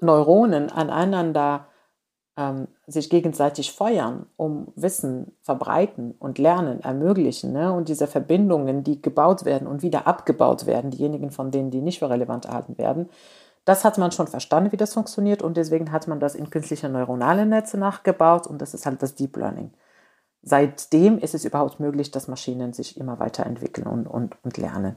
Speaker 2: Neuronen aneinander ähm, sich gegenseitig feuern, um Wissen verbreiten und Lernen ermöglichen. Ne? Und diese Verbindungen, die gebaut werden und wieder abgebaut werden, diejenigen von denen, die nicht für relevant erhalten werden, das hat man schon verstanden, wie das funktioniert und deswegen hat man das in künstliche neuronale Netze nachgebaut und das ist halt das Deep Learning. Seitdem ist es überhaupt möglich, dass Maschinen sich immer weiterentwickeln und, und, und lernen.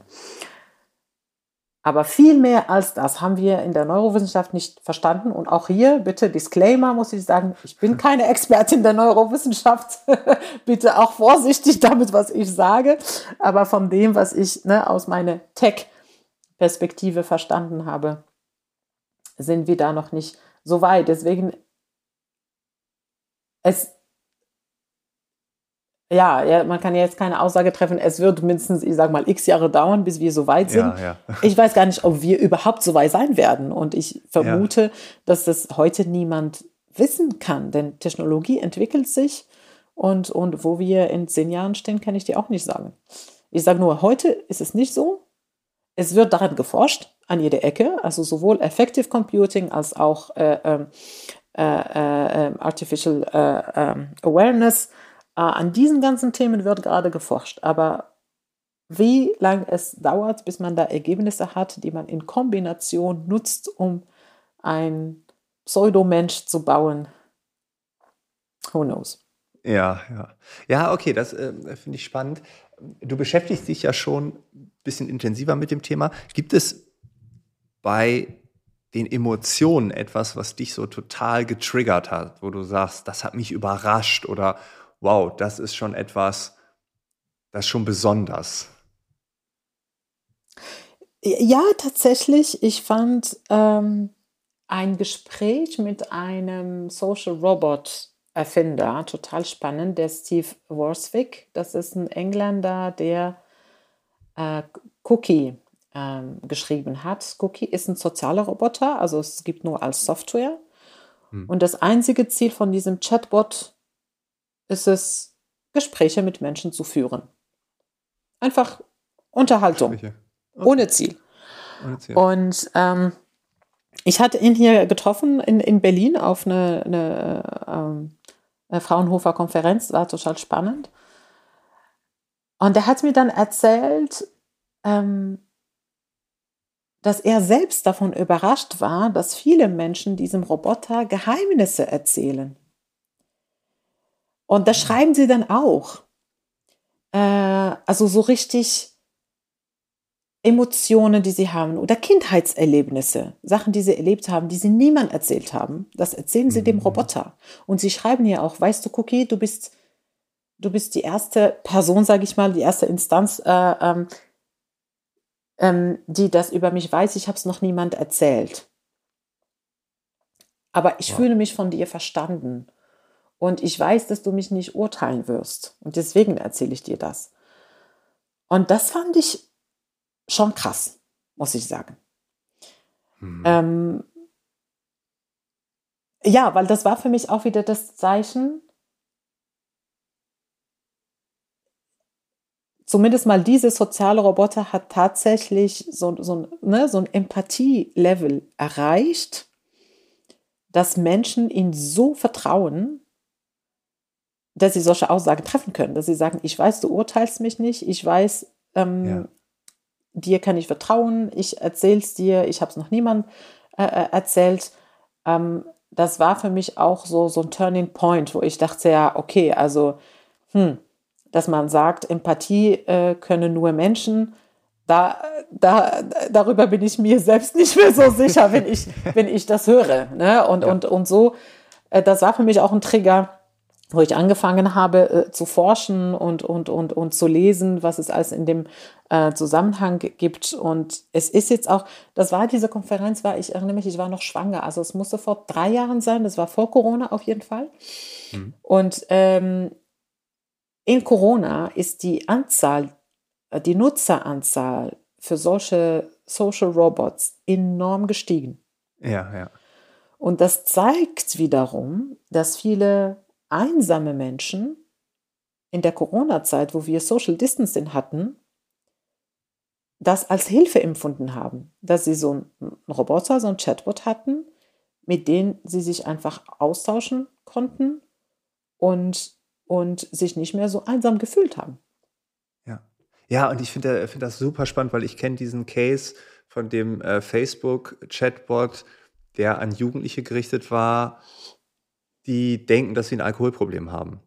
Speaker 2: Aber viel mehr als das haben wir in der Neurowissenschaft nicht verstanden. Und auch hier, bitte Disclaimer, muss ich sagen, ich bin keine <laughs> Expertin der Neurowissenschaft. <laughs> bitte auch vorsichtig damit, was ich sage. Aber von dem, was ich ne, aus meiner Tech-Perspektive verstanden habe, sind wir da noch nicht so weit. Deswegen, es ja, ja, man kann jetzt keine Aussage treffen, es wird mindestens, ich sag mal, x Jahre dauern, bis wir so weit sind. Ja, ja. Ich weiß gar nicht, ob wir überhaupt so weit sein werden. Und ich vermute, ja. dass das heute niemand wissen kann, denn Technologie entwickelt sich und, und wo wir in zehn Jahren stehen, kann ich dir auch nicht sagen. Ich sage nur, heute ist es nicht so. Es wird daran geforscht, an jeder Ecke, also sowohl Effective Computing als auch äh, ähm, äh, äh, ähm, Artificial äh, ähm, Awareness an diesen ganzen Themen wird gerade geforscht, aber wie lange es dauert, bis man da Ergebnisse hat, die man in Kombination nutzt, um ein Pseudomensch zu bauen, who knows?
Speaker 1: Ja, ja. Ja, okay, das äh, finde ich spannend. Du beschäftigst dich ja schon ein bisschen intensiver mit dem Thema. Gibt es bei den Emotionen etwas, was dich so total getriggert hat, wo du sagst, das hat mich überrascht oder wow, das ist schon etwas, das ist schon besonders.
Speaker 2: Ja, tatsächlich. Ich fand ähm, ein Gespräch mit einem Social Robot Erfinder total spannend, der Steve Worswick. Das ist ein Engländer, der äh, Cookie ähm, geschrieben hat. Cookie ist ein sozialer Roboter, also es gibt nur als Software. Hm. Und das einzige Ziel von diesem Chatbot ist es, Gespräche mit Menschen zu führen. Einfach Unterhaltung. Okay. Ohne, Ziel. ohne Ziel. Und ähm, ich hatte ihn hier getroffen in, in Berlin auf eine, eine, ähm, eine Fraunhofer-Konferenz, war total spannend. Und er hat mir dann erzählt, ähm, dass er selbst davon überrascht war, dass viele Menschen diesem Roboter Geheimnisse erzählen. Und das schreiben sie dann auch. Äh, also so richtig Emotionen, die sie haben oder Kindheitserlebnisse, Sachen, die sie erlebt haben, die sie niemand erzählt haben. Das erzählen sie mhm. dem Roboter. Und sie schreiben ja auch, weißt du, Cookie, du bist, du bist die erste Person, sage ich mal, die erste Instanz, äh, ähm, ähm, die das über mich weiß. Ich habe es noch niemand erzählt. Aber ich wow. fühle mich von dir verstanden. Und ich weiß, dass du mich nicht urteilen wirst. Und deswegen erzähle ich dir das. Und das fand ich schon krass, muss ich sagen. Mhm. Ähm, ja, weil das war für mich auch wieder das Zeichen, zumindest mal diese soziale Roboter hat tatsächlich so, so, ne, so ein Empathie-Level erreicht, dass Menschen ihn so vertrauen, dass sie solche Aussagen treffen können, dass sie sagen, ich weiß, du urteilst mich nicht, ich weiß, ähm, ja. dir kann ich vertrauen, ich erzähl's dir, ich habe es noch niemand äh, äh, erzählt. Ähm, das war für mich auch so, so ein Turning Point, wo ich dachte, ja, okay, also, hm, dass man sagt, Empathie äh, können nur Menschen, da, da, darüber bin ich mir selbst <laughs> nicht mehr so sicher, wenn ich, wenn ich das höre. Ne? Und, ja. und, und so, äh, das war für mich auch ein Trigger, wo ich angefangen habe äh, zu forschen und, und, und, und zu lesen, was es alles in dem äh, Zusammenhang gibt. Und es ist jetzt auch, das war diese Konferenz, war, ich erinnere mich, ich war noch schwanger. Also es musste vor drei Jahren sein, das war vor Corona auf jeden Fall. Mhm. Und ähm, in Corona ist die Anzahl, äh, die Nutzeranzahl für solche Social Robots enorm gestiegen.
Speaker 1: Ja, ja.
Speaker 2: Und das zeigt wiederum, dass viele einsame Menschen in der Corona-Zeit, wo wir Social Distancing hatten, das als Hilfe empfunden haben, dass sie so einen Roboter, so einen Chatbot hatten, mit dem sie sich einfach austauschen konnten und, und sich nicht mehr so einsam gefühlt haben.
Speaker 1: Ja, ja und ich finde find das super spannend, weil ich kenne diesen Case von dem äh, Facebook-Chatbot, der an Jugendliche gerichtet war, die denken, dass sie ein Alkoholproblem haben.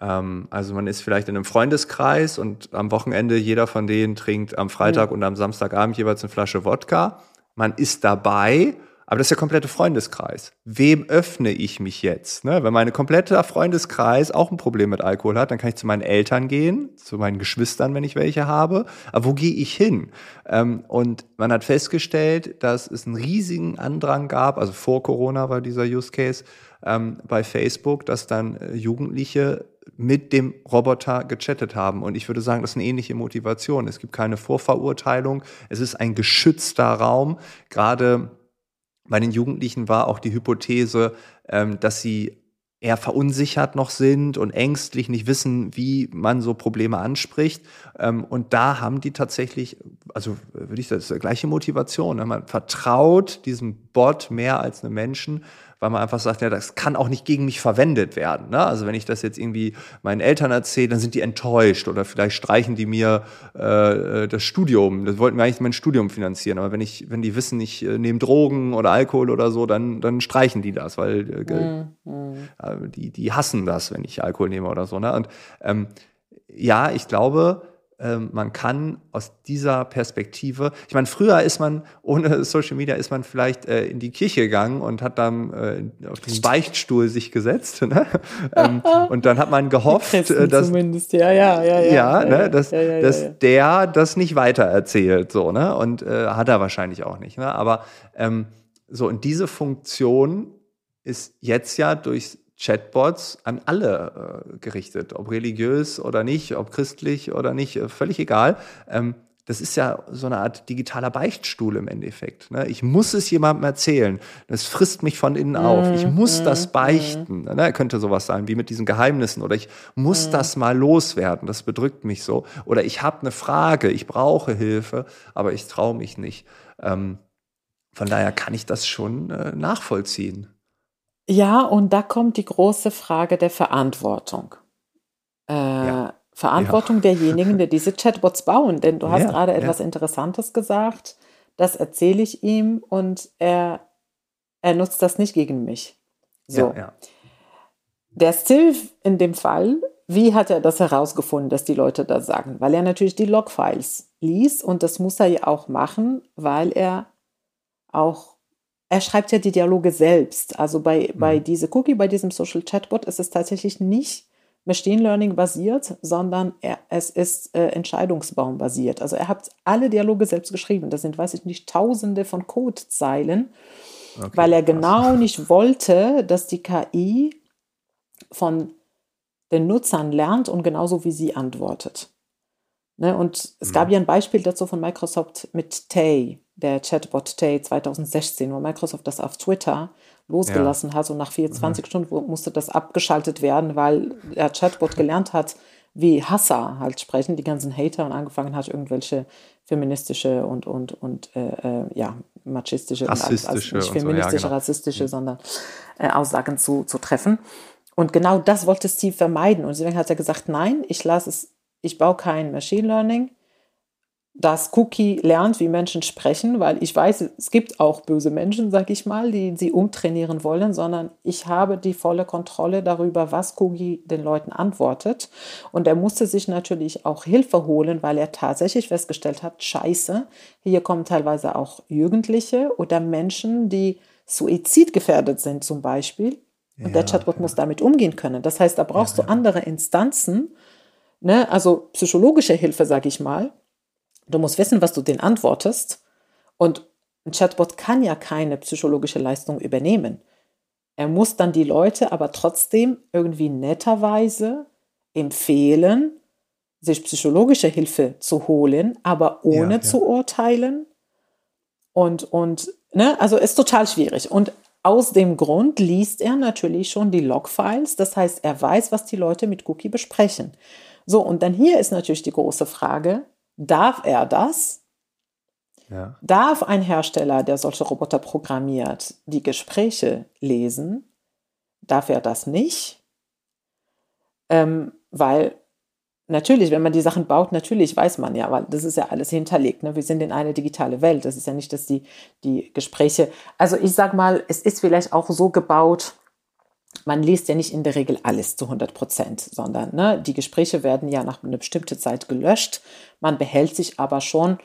Speaker 1: Ähm, also man ist vielleicht in einem Freundeskreis und am Wochenende jeder von denen trinkt am Freitag mhm. und am Samstagabend jeweils eine Flasche Wodka. Man ist dabei aber das ist der komplette Freundeskreis. Wem öffne ich mich jetzt? Ne? Wenn mein kompletter Freundeskreis auch ein Problem mit Alkohol hat, dann kann ich zu meinen Eltern gehen, zu meinen Geschwistern, wenn ich welche habe. Aber wo gehe ich hin? Ähm, und man hat festgestellt, dass es einen riesigen Andrang gab, also vor Corona war dieser Use Case ähm, bei Facebook, dass dann äh, Jugendliche mit dem Roboter gechattet haben. Und ich würde sagen, das ist eine ähnliche Motivation. Es gibt keine Vorverurteilung. Es ist ein geschützter Raum. Gerade bei den Jugendlichen war auch die Hypothese, ähm, dass sie eher verunsichert noch sind und ängstlich, nicht wissen, wie man so Probleme anspricht. Ähm, und da haben die tatsächlich, also würde ich sagen, das ist die gleiche Motivation. Ne? Man vertraut diesem Bot mehr als einem Menschen weil man einfach sagt, ja, das kann auch nicht gegen mich verwendet werden. Ne? Also wenn ich das jetzt irgendwie meinen Eltern erzähle, dann sind die enttäuscht oder vielleicht streichen die mir äh, das Studium. Das wollten wir eigentlich mein Studium finanzieren, aber wenn ich, wenn die wissen, ich äh, nehme Drogen oder Alkohol oder so, dann, dann streichen die das, weil äh, mhm. äh, die, die hassen das, wenn ich Alkohol nehme oder so. Ne? Und ähm, ja, ich glaube, man kann aus dieser Perspektive, ich meine, früher ist man ohne <laughs> Social Media ist man vielleicht äh, in die Kirche gegangen und hat dann äh, auf den Beichtstuhl sich gesetzt, <laughs> ne? ähm, <laughs> und dann hat man gehofft, äh, dass
Speaker 2: zumindest ja ja ja ja,
Speaker 1: ja, ne, dass, ja, ja, dass der das nicht weiter erzählt, so ne und äh, hat er wahrscheinlich auch nicht, ne? Aber ähm, so und diese Funktion ist jetzt ja durch Chatbots an alle äh, gerichtet, ob religiös oder nicht, ob christlich oder nicht, äh, völlig egal. Ähm, das ist ja so eine Art digitaler Beichtstuhl im Endeffekt. Ne? Ich muss es jemandem erzählen. Das frisst mich von innen auf. Ich mhm, muss mm, das beichten. Mm. Ne? Könnte sowas sein wie mit diesen Geheimnissen. Oder ich muss das mal loswerden. Das bedrückt mich so. Oder ich habe eine Frage. Ich brauche Hilfe, aber ich traue mich nicht. Ähm, von daher kann ich das schon äh, nachvollziehen.
Speaker 2: Ja, und da kommt die große Frage der Verantwortung. Äh, ja. Verantwortung ja. derjenigen, die diese Chatbots bauen. Denn du hast ja, gerade etwas Interessantes gesagt. Das erzähle ich ihm und er, er nutzt das nicht gegen mich. So. Der Steve in dem Fall, wie hat er das herausgefunden, dass die Leute das sagen? Weil er natürlich die Logfiles liest und das muss er ja auch machen, weil er auch er schreibt ja die Dialoge selbst. Also bei, mhm. bei diese Cookie, bei diesem Social Chatbot ist es tatsächlich nicht Machine Learning basiert, sondern er, es ist äh, Entscheidungsbaum basiert. Also er hat alle Dialoge selbst geschrieben. Das sind, weiß ich nicht, tausende von Codezeilen, okay, weil er genau krass. nicht wollte, dass die KI von den Nutzern lernt und genauso wie sie antwortet. Ne? Und es mhm. gab ja ein Beispiel dazu von Microsoft mit Tay der Chatbot Tay 2016, wo Microsoft das auf Twitter losgelassen ja. hat und nach 24 mhm. Stunden musste das abgeschaltet werden, weil der Chatbot gelernt hat, wie Hasser halt sprechen, die ganzen Hater und angefangen hat, irgendwelche feministische und, und, und äh, äh ja, machistische,
Speaker 1: rassistische, also
Speaker 2: nicht feministische, so, ja, genau. rassistische, mhm. sondern äh, Aussagen zu, zu treffen. Und genau das wollte Steve vermeiden. Und deswegen hat er gesagt, nein, ich lasse es, ich baue kein Machine Learning, dass Cookie lernt, wie Menschen sprechen, weil ich weiß, es gibt auch böse Menschen, sag ich mal, die sie umtrainieren wollen, sondern ich habe die volle Kontrolle darüber, was Cookie den Leuten antwortet. Und er musste sich natürlich auch Hilfe holen, weil er tatsächlich festgestellt hat, scheiße, hier kommen teilweise auch Jugendliche oder Menschen, die suizidgefährdet sind zum Beispiel. Und ja, der Chatbot ja. muss damit umgehen können. Das heißt, da brauchst ja, du andere Instanzen, ne? also psychologische Hilfe, sage ich mal. Du musst wissen, was du den antwortest. Und ein Chatbot kann ja keine psychologische Leistung übernehmen. Er muss dann die Leute aber trotzdem irgendwie netterweise empfehlen, sich psychologische Hilfe zu holen, aber ohne zu urteilen. Und, und, ne, also ist total schwierig. Und aus dem Grund liest er natürlich schon die Logfiles, das heißt, er weiß, was die Leute mit Cookie besprechen. So, und dann hier ist natürlich die große Frage, darf er das? Ja. Darf ein Hersteller, der solche Roboter programmiert, die Gespräche lesen? Darf er das nicht? Ähm, weil Natürlich, wenn man die Sachen baut, natürlich weiß man ja, weil das ist ja alles hinterlegt. Ne? Wir sind in einer digitale Welt. Das ist ja nicht, dass die, die Gespräche. Also ich sag mal, es ist vielleicht auch so gebaut, man liest ja nicht in der Regel alles zu 100 Prozent, sondern ne, die Gespräche werden ja nach einer bestimmten Zeit gelöscht. Man behält sich aber schon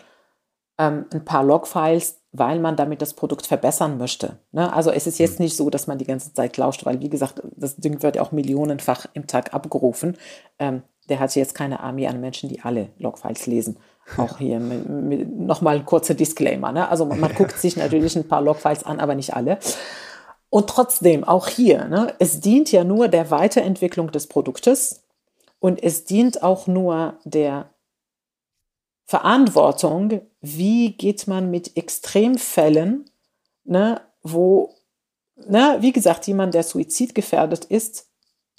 Speaker 2: ähm, ein paar Logfiles, weil man damit das Produkt verbessern möchte. Ne? Also es ist jetzt hm. nicht so, dass man die ganze Zeit lauscht, weil wie gesagt, das Ding wird ja auch millionenfach im Tag abgerufen. Ähm, der hat jetzt keine Armee an Menschen, die alle Logfiles lesen. Auch hier nochmal ein kurzer Disclaimer. Ne? Also man, man <laughs> guckt sich natürlich ein paar Logfiles an, aber nicht alle. Und trotzdem, auch hier, ne, es dient ja nur der Weiterentwicklung des Produktes und es dient auch nur der Verantwortung, wie geht man mit Extremfällen, ne, wo, ne, wie gesagt, jemand, der suizidgefährdet ist,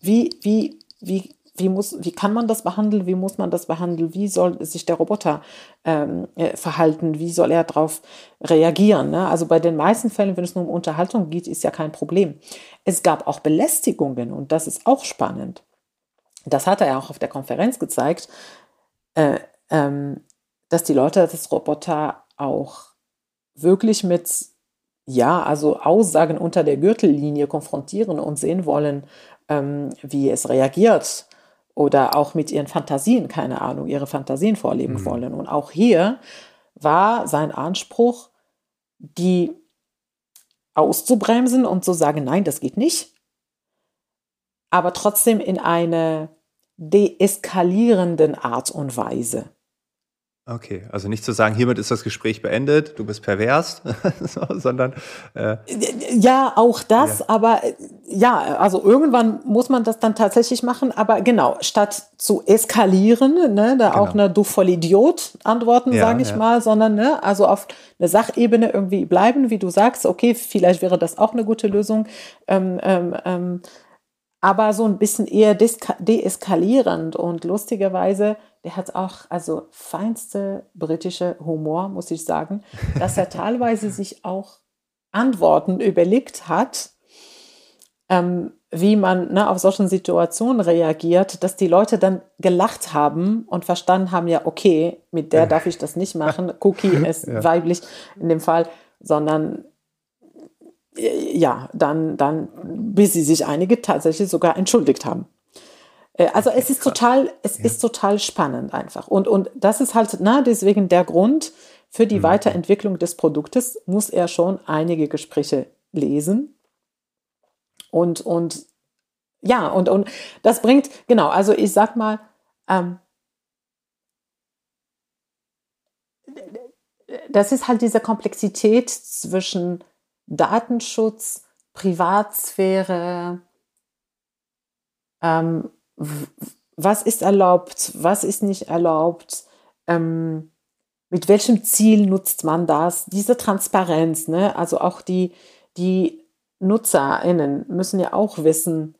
Speaker 2: wie, wie, wie wie, muss, wie kann man das behandeln, wie muss man das behandeln, wie soll sich der Roboter ähm, äh, verhalten, wie soll er darauf reagieren. Ne? Also bei den meisten Fällen, wenn es nur um Unterhaltung geht, ist ja kein Problem. Es gab auch Belästigungen und das ist auch spannend. Das hat er auch auf der Konferenz gezeigt, äh, ähm, dass die Leute das Roboter auch wirklich mit ja, also Aussagen unter der Gürtellinie konfrontieren und sehen wollen, ähm, wie es reagiert oder auch mit ihren Fantasien, keine Ahnung, ihre Fantasien vorleben mhm. wollen. Und auch hier war sein Anspruch, die auszubremsen und zu sagen, nein, das geht nicht, aber trotzdem in eine deeskalierenden Art und Weise.
Speaker 1: Okay, also nicht zu sagen, hiermit ist das Gespräch beendet, du bist pervers, <laughs> sondern.
Speaker 2: Äh, ja, auch das, ja. aber ja, also irgendwann muss man das dann tatsächlich machen, aber genau, statt zu eskalieren, ne, da genau. auch eine du Vollidiot antworten, ja, sage ich ja. mal, sondern ne, also auf eine Sachebene irgendwie bleiben, wie du sagst, okay, vielleicht wäre das auch eine gute Lösung. Ähm, ähm, ähm, aber so ein bisschen eher deeskalierend und lustigerweise, der hat auch also feinste britische Humor, muss ich sagen, dass er <laughs> teilweise sich auch Antworten überlegt hat, ähm, wie man ne, auf solchen Situationen reagiert, dass die Leute dann gelacht haben und verstanden haben, ja, okay, mit der darf ich das nicht machen. <laughs> Cookie ist ja. weiblich in dem Fall, sondern ja, dann, dann, bis sie sich einige tatsächlich sogar entschuldigt haben. Äh, also es ist total, es ja. ist total spannend einfach. Und, und das ist halt, na, deswegen der Grund für die mhm. Weiterentwicklung des Produktes muss er schon einige Gespräche lesen. Und, und ja, und, und das bringt, genau, also ich sag mal, ähm, das ist halt diese Komplexität zwischen Datenschutz, Privatsphäre, ähm, was ist erlaubt, was ist nicht erlaubt, ähm, mit welchem Ziel nutzt man das, diese Transparenz, ne? also auch die, die NutzerInnen müssen ja auch wissen,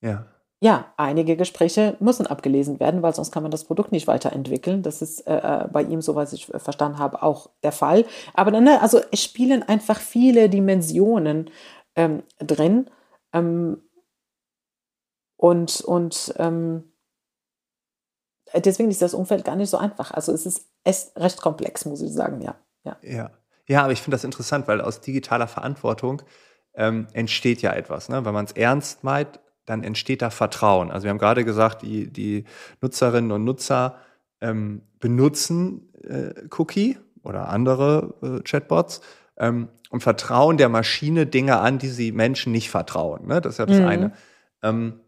Speaker 2: ja ja, einige Gespräche müssen abgelesen werden, weil sonst kann man das Produkt nicht weiterentwickeln. Das ist äh, äh bei ihm, soweit ich verstanden habe, auch der Fall. Aber dann, ne, also es spielen einfach viele Dimensionen ähm, drin. Ähm, und und ähm, deswegen ist das Umfeld gar nicht so einfach. Also es ist, es recht komplex, muss ich sagen, ja.
Speaker 1: Ja, ja. ja aber ich finde das interessant, weil aus digitaler Verantwortung ähm, entsteht ja etwas. Ne? Wenn man es ernst meint, dann entsteht da Vertrauen. Also wir haben gerade gesagt, die, die Nutzerinnen und Nutzer ähm, benutzen äh, Cookie oder andere äh, Chatbots ähm, und vertrauen der Maschine Dinge an, die sie Menschen nicht vertrauen. Ne? Das ist ja das mhm. eine. Ähm,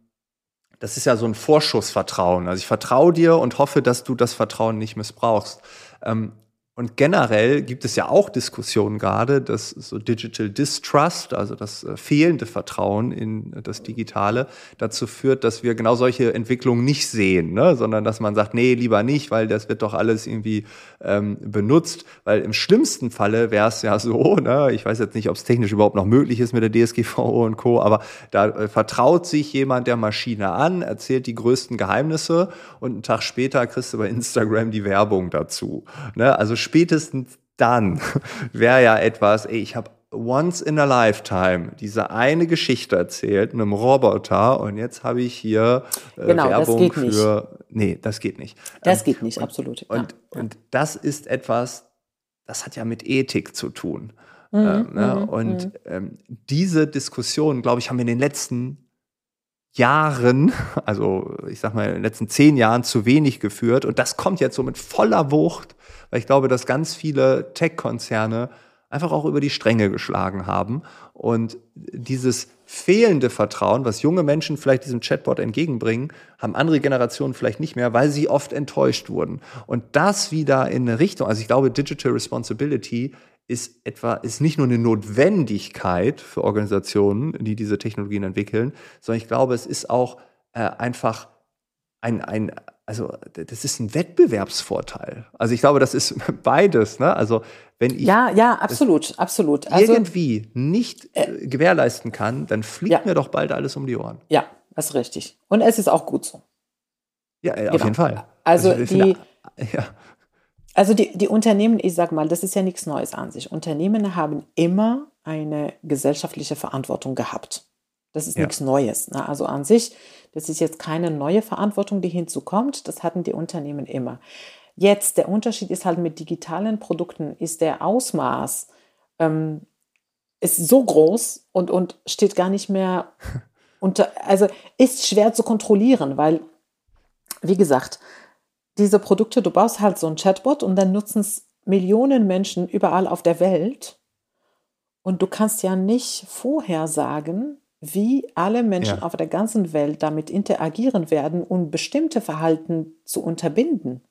Speaker 1: das ist ja so ein Vorschussvertrauen. Also ich vertraue dir und hoffe, dass du das Vertrauen nicht missbrauchst. Ähm, und generell gibt es ja auch Diskussionen gerade, dass so Digital Distrust, also das äh, fehlende Vertrauen in das Digitale, dazu führt, dass wir genau solche Entwicklungen nicht sehen, ne? sondern dass man sagt, nee, lieber nicht, weil das wird doch alles irgendwie ähm, benutzt. Weil im schlimmsten Falle wäre es ja so, <laughs> ne? ich weiß jetzt nicht, ob es technisch überhaupt noch möglich ist mit der DSGVO und Co., aber da äh, vertraut sich jemand der Maschine an, erzählt die größten Geheimnisse und einen Tag später kriegst du bei Instagram die Werbung dazu. Ne? Also spätestens dann <laughs> wäre ja etwas, ey, ich habe once in a lifetime diese eine Geschichte erzählt, einem Roboter und jetzt habe ich hier
Speaker 2: äh, genau, Werbung für.
Speaker 1: Nicht. Nee, das geht nicht.
Speaker 2: Das ähm, geht nicht,
Speaker 1: und,
Speaker 2: absolut.
Speaker 1: Und, ja. und das ist etwas, das hat ja mit Ethik zu tun. Mhm, ähm, ne? Mhm, und mhm. ähm, diese Diskussion, glaube ich, haben wir in den letzten Jahren, <laughs> also ich sag mal in den letzten zehn Jahren zu wenig geführt. Und das kommt jetzt so mit voller Wucht, weil ich glaube, dass ganz viele Tech-Konzerne einfach auch über die Stränge geschlagen haben. Und dieses fehlende Vertrauen, was junge Menschen vielleicht diesem Chatbot entgegenbringen, haben andere Generationen vielleicht nicht mehr, weil sie oft enttäuscht wurden. Und das wieder in eine Richtung, also ich glaube, Digital Responsibility ist etwa, ist nicht nur eine Notwendigkeit für Organisationen, die diese Technologien entwickeln, sondern ich glaube, es ist auch äh, einfach ein, ein, also das ist ein Wettbewerbsvorteil. Also ich glaube, das ist <laughs> beides. Ne? Also wenn ich
Speaker 2: ja, ja, absolut, absolut.
Speaker 1: Also, irgendwie nicht äh, äh, gewährleisten kann, dann fliegt ja. mir doch bald alles um die Ohren.
Speaker 2: Ja, das ist richtig. Und es ist auch gut so.
Speaker 1: Ja, äh, genau. auf jeden Fall.
Speaker 2: Also, also die, finde, <laughs> ja. Also die, die Unternehmen, ich sag mal, das ist ja nichts Neues an sich. Unternehmen haben immer eine gesellschaftliche Verantwortung gehabt. Das ist ja. nichts Neues. Ne? Also an sich, das ist jetzt keine neue Verantwortung, die hinzukommt. Das hatten die Unternehmen immer. Jetzt, der Unterschied ist halt mit digitalen Produkten, ist der Ausmaß ähm, ist so groß und, und steht gar nicht mehr <laughs> unter, also ist schwer zu kontrollieren, weil, wie gesagt, diese Produkte, du baust halt so ein Chatbot und dann nutzen es Millionen Menschen überall auf der Welt. Und du kannst ja nicht vorher sagen, wie alle Menschen ja. auf der ganzen Welt damit interagieren werden, um bestimmte Verhalten zu unterbinden.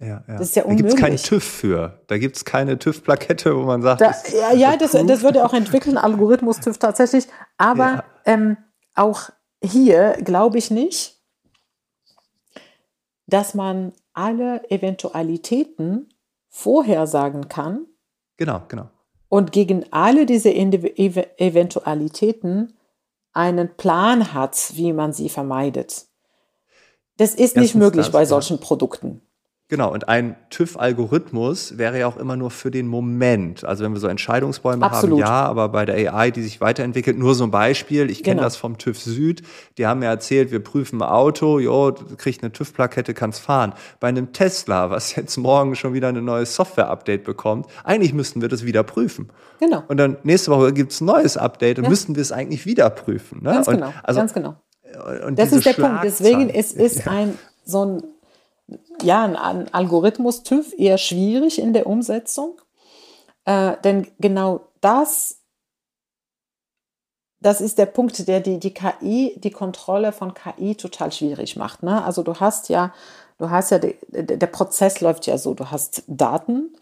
Speaker 1: Ja, ja. Das ist ja unmöglich. Da gibt es keinen TÜV für. Da gibt es keine TÜV-Plakette, wo man sagt.
Speaker 2: Da, ja, ja das, das würde auch entwickeln, <laughs> Algorithmus TÜV tatsächlich. Aber ja. ähm, auch hier glaube ich nicht, dass man alle Eventualitäten vorhersagen kann.
Speaker 1: Genau, genau.
Speaker 2: Und gegen alle diese Eventualitäten einen Plan hat, wie man sie vermeidet. Das ist Erstens nicht möglich das, bei solchen ja. Produkten.
Speaker 1: Genau, und ein TÜV-Algorithmus wäre ja auch immer nur für den Moment. Also wenn wir so Entscheidungsbäume Absolut. haben, ja, aber bei der AI, die sich weiterentwickelt, nur so ein Beispiel. Ich kenne genau. das vom TÜV Süd. Die haben mir erzählt, wir prüfen ein Auto, jo, du kriegst eine TÜV-Plakette, kannst fahren. Bei einem Tesla, was jetzt morgen schon wieder ein neues Software-Update bekommt, eigentlich müssten wir das wieder prüfen. Genau. Und dann nächste Woche gibt's ein neues Update und ja. müssten wir es eigentlich wieder prüfen. Ne?
Speaker 2: Ganz
Speaker 1: und
Speaker 2: genau, also, ganz genau. das ist der Punkt. Deswegen ist, ist ja. ein so ein ja, ein, Algorithmus TÜV eher schwierig in der Umsetzung, äh, denn genau das, das ist der Punkt, der die, die KI, die Kontrolle von KI total schwierig macht. Ne? Also du hast ja, du hast ja, de, de, der Prozess läuft ja so, du hast Daten,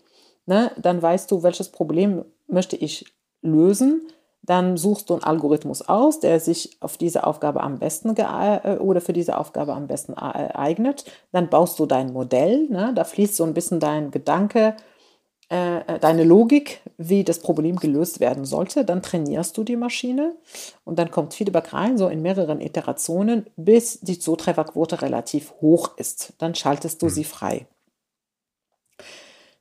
Speaker 2: ne? dann weißt du, welches Problem möchte ich lösen dann suchst du einen Algorithmus aus, der sich auf diese Aufgabe am besten äh, oder für diese Aufgabe am besten äh, eignet. Dann baust du dein Modell, ne? da fließt so ein bisschen dein Gedanke, äh, äh, deine Logik, wie das Problem gelöst werden sollte. Dann trainierst du die Maschine und dann kommt Feedback rein, so in mehreren Iterationen, bis die Zutrefferquote relativ hoch ist. Dann schaltest du mhm. sie frei.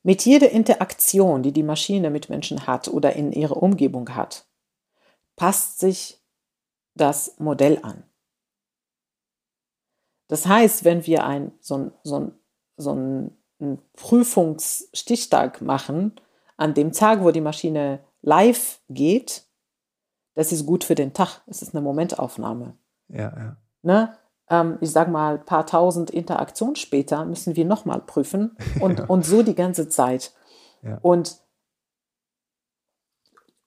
Speaker 2: Mit jeder Interaktion, die die Maschine mit Menschen hat oder in ihrer Umgebung hat, passt sich das Modell an. Das heißt, wenn wir ein, so, ein, so, ein, so einen Prüfungsstichtag machen, an dem Tag, wo die Maschine live geht, das ist gut für den Tag. Es ist eine Momentaufnahme.
Speaker 1: Ja, ja.
Speaker 2: Ne? Ähm, ich sage mal, ein paar tausend Interaktionen später müssen wir nochmal prüfen und, <laughs> ja. und so die ganze Zeit. Ja. Und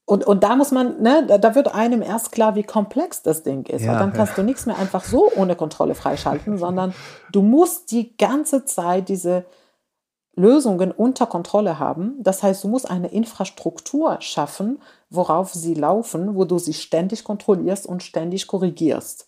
Speaker 2: und, und da muss man, ne, da, wird einem erst klar, wie komplex das Ding ist. Ja, weil dann kannst ja. du nichts mehr einfach so ohne Kontrolle freischalten, <laughs> sondern du musst die ganze Zeit diese Lösungen unter Kontrolle haben. Das heißt, du musst eine Infrastruktur schaffen, worauf sie laufen, wo du sie ständig kontrollierst und ständig korrigierst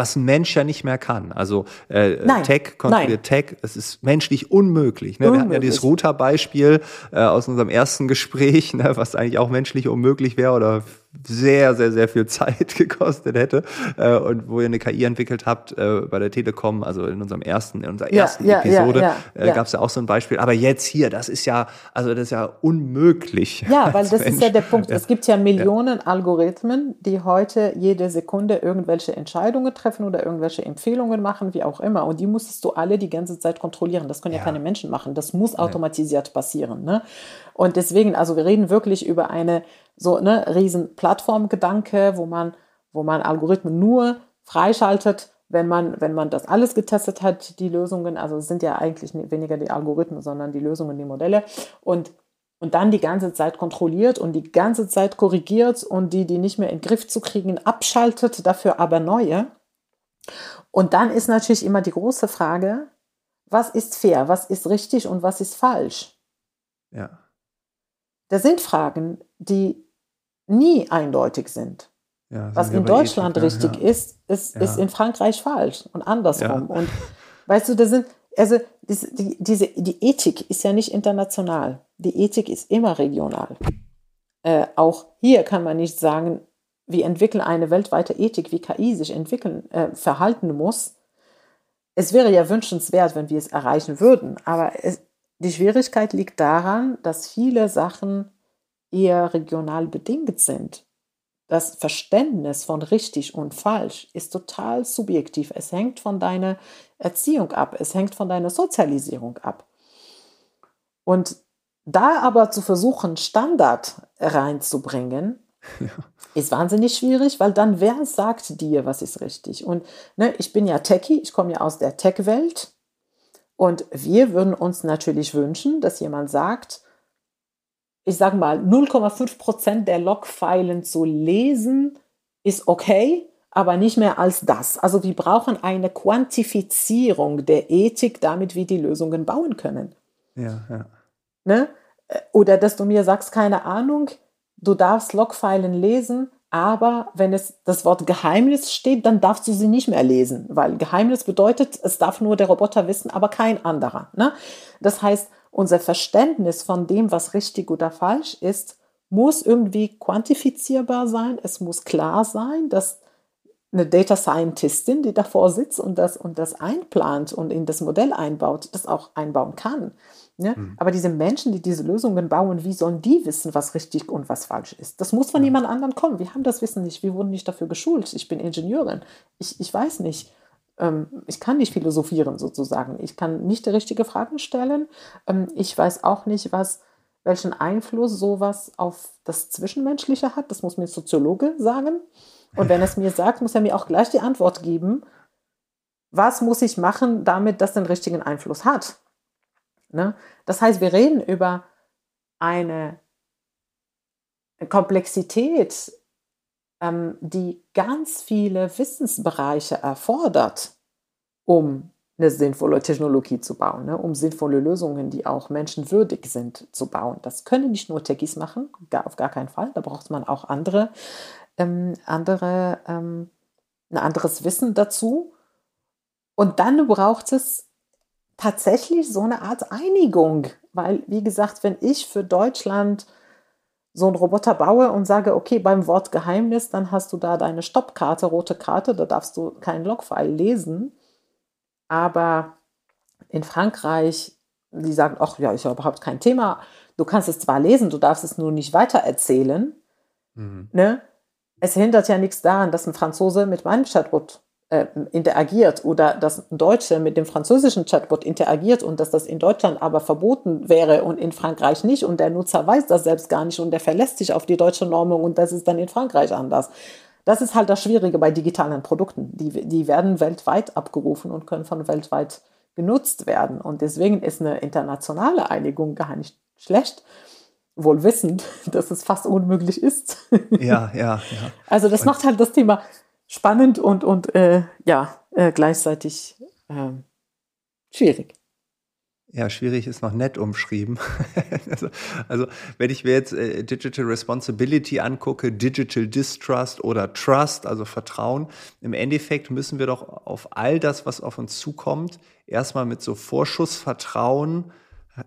Speaker 1: was ein Mensch ja nicht mehr kann. Also äh, Tech kontrolliert Tech, es ist menschlich unmöglich. Ne? Unmöglich. Wir hatten ja dieses Router-Beispiel äh, aus unserem ersten Gespräch, <laughs> ne, was eigentlich auch menschlich unmöglich wäre oder sehr, sehr, sehr viel <laughs> Zeit gekostet hätte äh, und wo ihr eine KI entwickelt habt äh, bei der Telekom, also in unserem ersten, in unserer ersten ja, Episode, ja, ja, äh, gab es ja auch so ein Beispiel. Aber jetzt hier, das ist ja, also das ist ja unmöglich.
Speaker 2: Ja, <laughs> weil das Mensch. ist ja der Punkt. Es gibt ja Millionen Algorithmen, die heute jede Sekunde irgendwelche Entscheidungen treffen oder irgendwelche Empfehlungen machen, wie auch immer. Und die musstest du alle die ganze Zeit kontrollieren. Das können ja, keine Menschen machen. Das muss automatisiert passieren. Ne? Und deswegen, also wir reden wirklich über eine so ne, riesen Plattformgedanke, wo man, wo man Algorithmen nur freischaltet, wenn man, wenn man das alles getestet hat, die Lösungen, also es sind ja eigentlich weniger die Algorithmen, sondern die Lösungen, die Modelle und, und dann die ganze Zeit kontrolliert und die ganze Zeit korrigiert und die, die nicht mehr in den Griff zu kriegen, abschaltet, dafür aber neue. Und dann ist natürlich immer die große Frage, was ist fair, was ist richtig und was ist falsch?
Speaker 1: Ja.
Speaker 2: Das sind Fragen, die nie eindeutig sind. Ja, Was in Deutschland Ethik, richtig ja. ist, ist, ja. ist in Frankreich falsch und andersrum. Und weißt du, da sind, also die, diese, die Ethik ist ja nicht international. Die Ethik ist immer regional. Äh, auch hier kann man nicht sagen, wir entwickeln eine weltweite Ethik, wie KI sich entwickeln, äh, verhalten muss. Es wäre ja wünschenswert, wenn wir es erreichen würden, aber es, die Schwierigkeit liegt daran, dass viele Sachen eher regional bedingt sind. Das Verständnis von richtig und falsch ist total subjektiv. Es hängt von deiner Erziehung ab, es hängt von deiner Sozialisierung ab. Und da aber zu versuchen, Standard reinzubringen, <laughs> ja. ist wahnsinnig schwierig, weil dann wer sagt dir, was ist richtig? Und ne, ich bin ja Techie, ich komme ja aus der Tech-Welt und wir würden uns natürlich wünschen, dass jemand sagt, ich sage mal, 0,5 Prozent der Logfilen zu lesen, ist okay, aber nicht mehr als das. Also wir brauchen eine Quantifizierung der Ethik, damit wir die Lösungen bauen können.
Speaker 1: Ja, ja.
Speaker 2: Ne? Oder dass du mir sagst, keine Ahnung, du darfst Logfilen lesen, aber wenn es das Wort Geheimnis steht, dann darfst du sie nicht mehr lesen, weil Geheimnis bedeutet, es darf nur der Roboter wissen, aber kein anderer. Ne? Das heißt, unser Verständnis von dem, was richtig oder falsch ist, muss irgendwie quantifizierbar sein. Es muss klar sein, dass eine Data Scientistin, die davor sitzt und das, und das einplant und in das Modell einbaut, das auch einbauen kann. Ne? Mhm. Aber diese Menschen, die diese Lösungen bauen, wie sollen die wissen, was richtig und was falsch ist? Das muss von ja. jemand anderem kommen. Wir haben das Wissen nicht. Wir wurden nicht dafür geschult. Ich bin Ingenieurin. Ich, ich weiß nicht. Ähm, ich kann nicht philosophieren sozusagen. Ich kann nicht die richtigen Fragen stellen. Ähm, ich weiß auch nicht, was, welchen Einfluss sowas auf das Zwischenmenschliche hat. Das muss mir ein Soziologe sagen. Und wenn er es mir sagt, muss er mir auch gleich die Antwort geben. Was muss ich machen, damit das den richtigen Einfluss hat? Ne? Das heißt, wir reden über eine Komplexität ähm, die ganz viele Wissensbereiche erfordert, um eine sinnvolle Technologie zu bauen, ne? um sinnvolle Lösungen, die auch menschenwürdig sind, zu bauen. Das können nicht nur Techies machen, gar, auf gar keinen Fall. Da braucht man auch andere, ähm, andere, ähm, ein anderes Wissen dazu. Und dann braucht es tatsächlich so eine Art Einigung, weil, wie gesagt, wenn ich für Deutschland so einen Roboter baue und sage, okay, beim Wort Geheimnis, dann hast du da deine Stoppkarte, rote Karte, da darfst du keinen Logfile lesen. Aber in Frankreich, die sagen, ach ja, ist ja überhaupt kein Thema. Du kannst es zwar lesen, du darfst es nur nicht weitererzählen. Mhm. Ne? Es hindert ja nichts daran, dass ein Franzose mit meinem Chatbot äh, interagiert oder dass ein Deutscher mit dem französischen Chatbot interagiert und dass das in Deutschland aber verboten wäre und in Frankreich nicht und der Nutzer weiß das selbst gar nicht und der verlässt sich auf die deutsche Normung und das ist dann in Frankreich anders. Das ist halt das Schwierige bei digitalen Produkten. Die, die werden weltweit abgerufen und können von weltweit genutzt werden. Und deswegen ist eine internationale Einigung gar nicht schlecht, wohl wissend, <laughs> dass es fast unmöglich ist.
Speaker 1: Ja, ja, ja.
Speaker 2: Also das und macht halt das Thema spannend und, und äh, ja, äh, gleichzeitig äh, schwierig.
Speaker 1: Ja, schwierig ist noch nett umschrieben. <laughs> also, also, wenn ich mir jetzt äh, Digital Responsibility angucke, Digital Distrust oder Trust, also Vertrauen, im Endeffekt müssen wir doch auf all das, was auf uns zukommt, erstmal mit so Vorschussvertrauen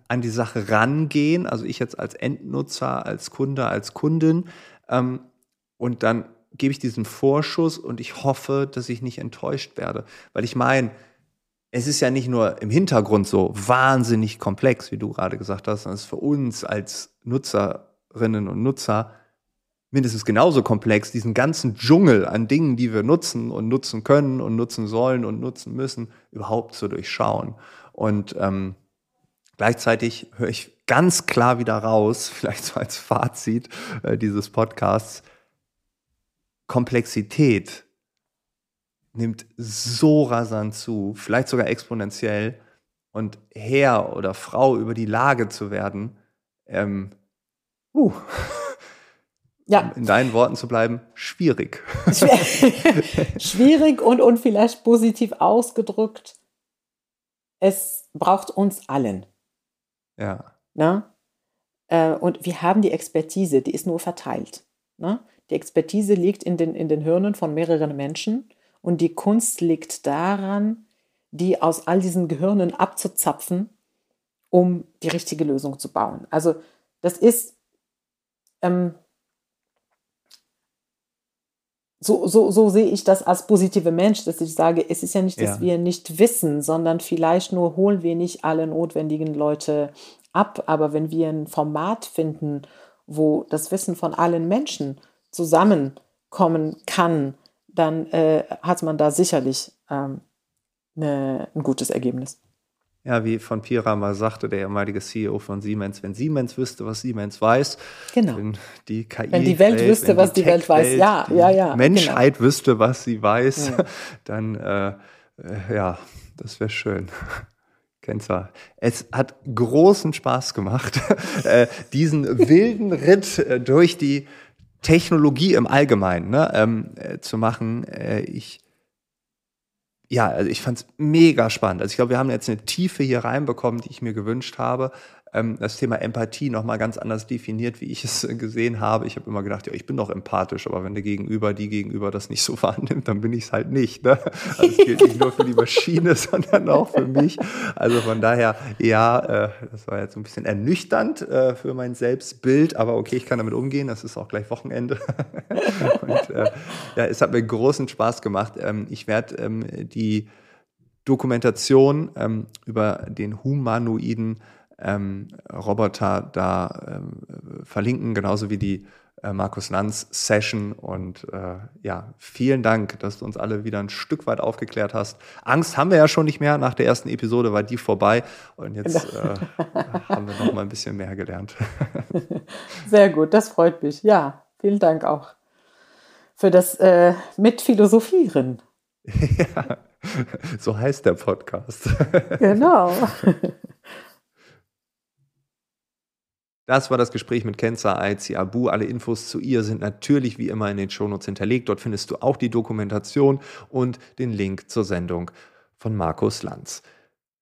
Speaker 1: an die Sache rangehen. Also ich jetzt als Endnutzer, als Kunde, als Kundin. Ähm, und dann gebe ich diesen Vorschuss und ich hoffe, dass ich nicht enttäuscht werde. Weil ich meine, es ist ja nicht nur im Hintergrund so wahnsinnig komplex, wie du gerade gesagt hast, sondern es ist für uns als Nutzerinnen und Nutzer mindestens genauso komplex, diesen ganzen Dschungel an Dingen, die wir nutzen und nutzen können und nutzen sollen und nutzen müssen, überhaupt zu durchschauen. Und ähm, gleichzeitig höre ich ganz klar wieder raus, <laughs> vielleicht so als Fazit äh, dieses Podcasts, Komplexität nimmt so rasant zu, vielleicht sogar exponentiell. Und Herr oder Frau über die Lage zu werden, ähm, uh, ja. in deinen Worten zu bleiben, schwierig. <laughs>
Speaker 2: schwierig und, und vielleicht positiv ausgedrückt, es braucht uns allen.
Speaker 1: Ja.
Speaker 2: Na? Äh, und wir haben die Expertise, die ist nur verteilt. Na? Die Expertise liegt in den, in den Hirnen von mehreren Menschen und die Kunst liegt daran, die aus all diesen Gehirnen abzuzapfen, um die richtige Lösung zu bauen. Also das ist ähm, so, so, so sehe ich das als positive Mensch, dass ich sage, es ist ja nicht, dass ja. wir nicht wissen, sondern vielleicht nur holen wir nicht alle notwendigen Leute ab. Aber wenn wir ein Format finden, wo das Wissen von allen Menschen zusammenkommen kann, dann äh, hat man da sicherlich ähm, ne, ein gutes Ergebnis.
Speaker 1: Ja, wie von Pira mal sagte, der ehemalige CEO von Siemens, wenn Siemens wüsste, was Siemens weiß,
Speaker 2: genau.
Speaker 1: wenn die KI
Speaker 2: wenn die Welt, Welt wüsste, was die, die Welt weiß, ja, ja, ja.
Speaker 1: Menschheit genau. wüsste, was sie weiß, ja. <laughs> dann äh, äh, ja, das wäre schön. <laughs> Kenzer. Es hat großen Spaß gemacht, <laughs> äh, diesen wilden Ritt äh, durch die Technologie im Allgemeinen ne, ähm, äh, zu machen. Äh, ich ja, also ich fand es mega spannend. Also ich glaube, wir haben jetzt eine Tiefe hier reinbekommen, die ich mir gewünscht habe ähm, das Thema Empathie nochmal ganz anders definiert, wie ich es gesehen habe. Ich habe immer gedacht, ja, ich bin doch empathisch, aber wenn der Gegenüber, die Gegenüber das nicht so <laughs> wahrnimmt, dann bin ich es halt nicht. Ne? Also es gilt nicht nur für die Maschine, <laughs> sondern auch für mich. Also von daher, ja, äh, das war jetzt ein bisschen ernüchternd äh, für mein Selbstbild, aber okay, ich kann damit umgehen. Das ist auch gleich Wochenende. <laughs> Und äh, ja, es hat mir großen Spaß gemacht. Ähm, ich werde ähm, die Dokumentation ähm, über den humanoiden ähm, Roboter da ähm, verlinken, genauso wie die äh, Markus Lanz Session. Und äh, ja, vielen Dank, dass du uns alle wieder ein Stück weit aufgeklärt hast. Angst haben wir ja schon nicht mehr. Nach der ersten Episode war die vorbei und jetzt äh, haben wir noch mal ein bisschen mehr gelernt. <laughs>
Speaker 2: Sehr gut, das freut mich. Ja, vielen Dank auch für das äh, Mitphilosophieren. <laughs>
Speaker 1: ja, so heißt der Podcast.
Speaker 2: genau. <laughs>
Speaker 1: Das war das Gespräch mit Kenza Aizi Abu. Alle Infos zu ihr sind natürlich wie immer in den Shownotes hinterlegt. Dort findest du auch die Dokumentation und den Link zur Sendung von Markus Lanz.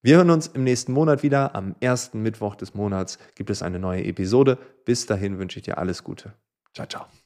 Speaker 1: Wir hören uns im nächsten Monat wieder. Am ersten Mittwoch des Monats gibt es eine neue Episode. Bis dahin wünsche ich dir alles Gute. Ciao, ciao.